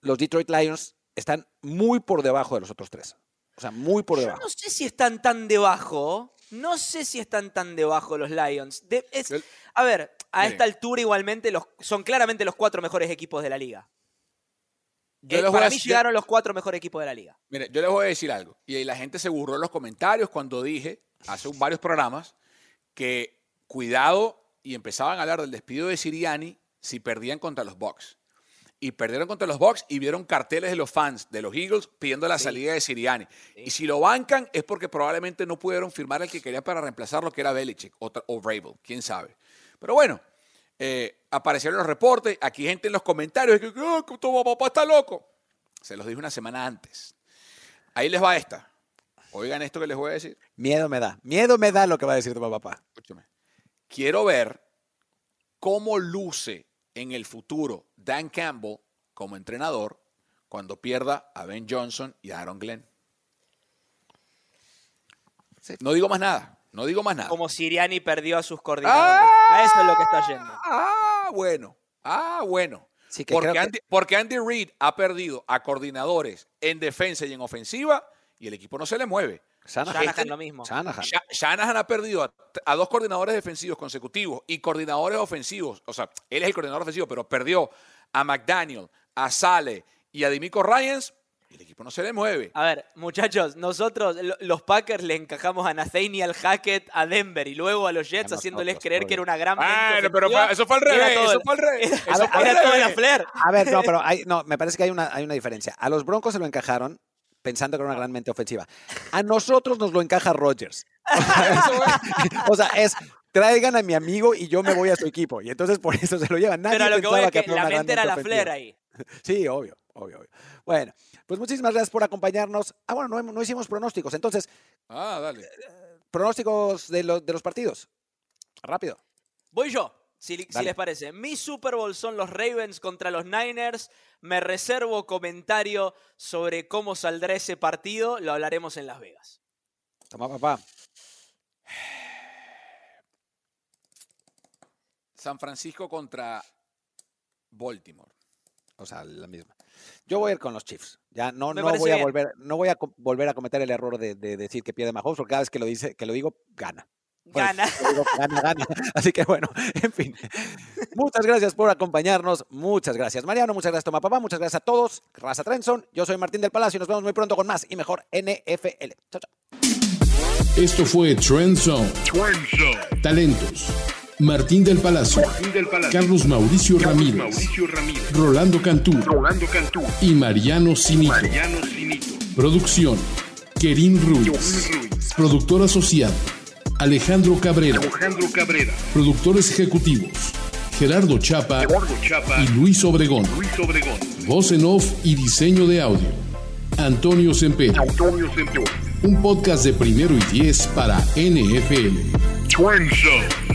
los Detroit Lions están muy por debajo de los otros tres. O sea, muy por Yo debajo. no sé si están tan debajo. No sé si están tan debajo los Lions. De- es- a ver, a esta altura igualmente los, son claramente los cuatro mejores equipos de la liga. Yo Eh, les voy para a mí decir- llegaron los cuatro mejores equipos de la liga. Mire, yo les voy a decir algo. Y ahí la gente se burló en los comentarios cuando dije, hace un- varios programas, que cuidado y empezaban a hablar del despido de Siriani si perdían contra los Bucks. Y perdieron contra los Bucks y vieron carteles de los fans de los Eagles pidiendo la Sí. salida de Siriani. Y si lo bancan es porque probablemente no pudieron firmar el que querían para reemplazarlo, que era Belichick o, o Vrabel, quién sabe. Pero bueno, eh, aparecieron los reportes, aquí gente en los comentarios, que, "Ah, que tu papá está loco. Se los dije una semana antes. Ahí les va esta. Oigan esto que les voy a decir. Miedo me da. Miedo me da lo que va a decir tu papá. Escúchame. Quiero ver cómo luce en el futuro Dan Campbell como entrenador cuando pierda a Ben Johnson y a Aaron Glenn. No digo más nada. No digo más nada. Como Siriani perdió a sus coordinadores. a eso es lo que está yendo. Ah, bueno. Ah, bueno. Sí, que porque, que- Andy, porque Andy Reid ha perdido a coordinadores en defensa y en ofensiva y el equipo no se le mueve. Shanahan. Shanahan lo mismo. Shanahan. Sha- Shanahan ha perdido a, a dos coordinadores defensivos consecutivos y coordinadores ofensivos. O sea, él es el coordinador ofensivo, pero perdió a McDaniel, a Sale y a Dimico Ryans y el equipo no se le mueve. A ver, muchachos, nosotros, lo- los Packers, le encajamos a Nathaniel Hackett a Denver y luego a los Jets A haciéndoles nosotros, creer que era una gran Bueno, pero eso fue al revés. todo Eso el- fue al revés. Era, [laughs] Eso A ver, fue al era todo la flair. A ver, no, pero hay, no, me parece que hay una, hay una diferencia. A los Broncos se lo encajaron pensando que era una gran mente ofensiva. [laughs] A nosotros nos lo encaja Rodgers. [laughs] O sea, es traigan a mi amigo y yo me voy a su equipo. Y entonces por eso se lo llevan. Nadie Pero a lo que voy es que era la mente era la ofensiva. flair ahí. [laughs] Sí, obvio, obvio, obvio. Bueno, pues muchísimas gracias por acompañarnos. Ah, bueno, no, no hicimos pronósticos. Entonces, Ah, dale. pronósticos de, los de los partidos. Rápido. Voy yo, si, les parece. Mi Super Bowl son los Ravens contra los Niners. Me reservo comentario sobre cómo saldrá ese partido. Lo hablaremos en Las Vegas. Toma, papá. San Francisco contra Baltimore. O sea, la misma. Yo voy a ir con los Chiefs. Ya no, no voy a bien. volver, no voy a co- volver a cometer el error de, de decir que pierde Mahomes, porque cada vez que lo dice, que lo digo, gana. Bueno, Gana. digo, gana, gana. [laughs] Así que bueno, [laughs] en fin. Muchas gracias por acompañarnos. Muchas gracias, Mariano. Muchas gracias, Toma Papá. Muchas gracias a todos. Raza Trenson. Yo soy Martín del Palacio. Nos vemos muy pronto con más y mejor NFL. Chao, chao. Esto fue Trend Zone. Talentos. Martín del Palacio. Carlos Mauricio Ramírez. Mauricio Ramírez. Rolando Cantú. Rolando Cantú. Y Mariano Cinito. Mariano Cinito. Producción. Kerim Ruiz. Ruiz. Productor asociado. Alejandro Cabrera. Alejandro Cabrera. Productores ejecutivos. Gerardo Chapa Chapa. y Luis Obregón. Luis Obregón. Voz en off y diseño de audio. Antonio Semper. Antonio Semper. Un podcast de primero y diez para NFL. Trend Zone.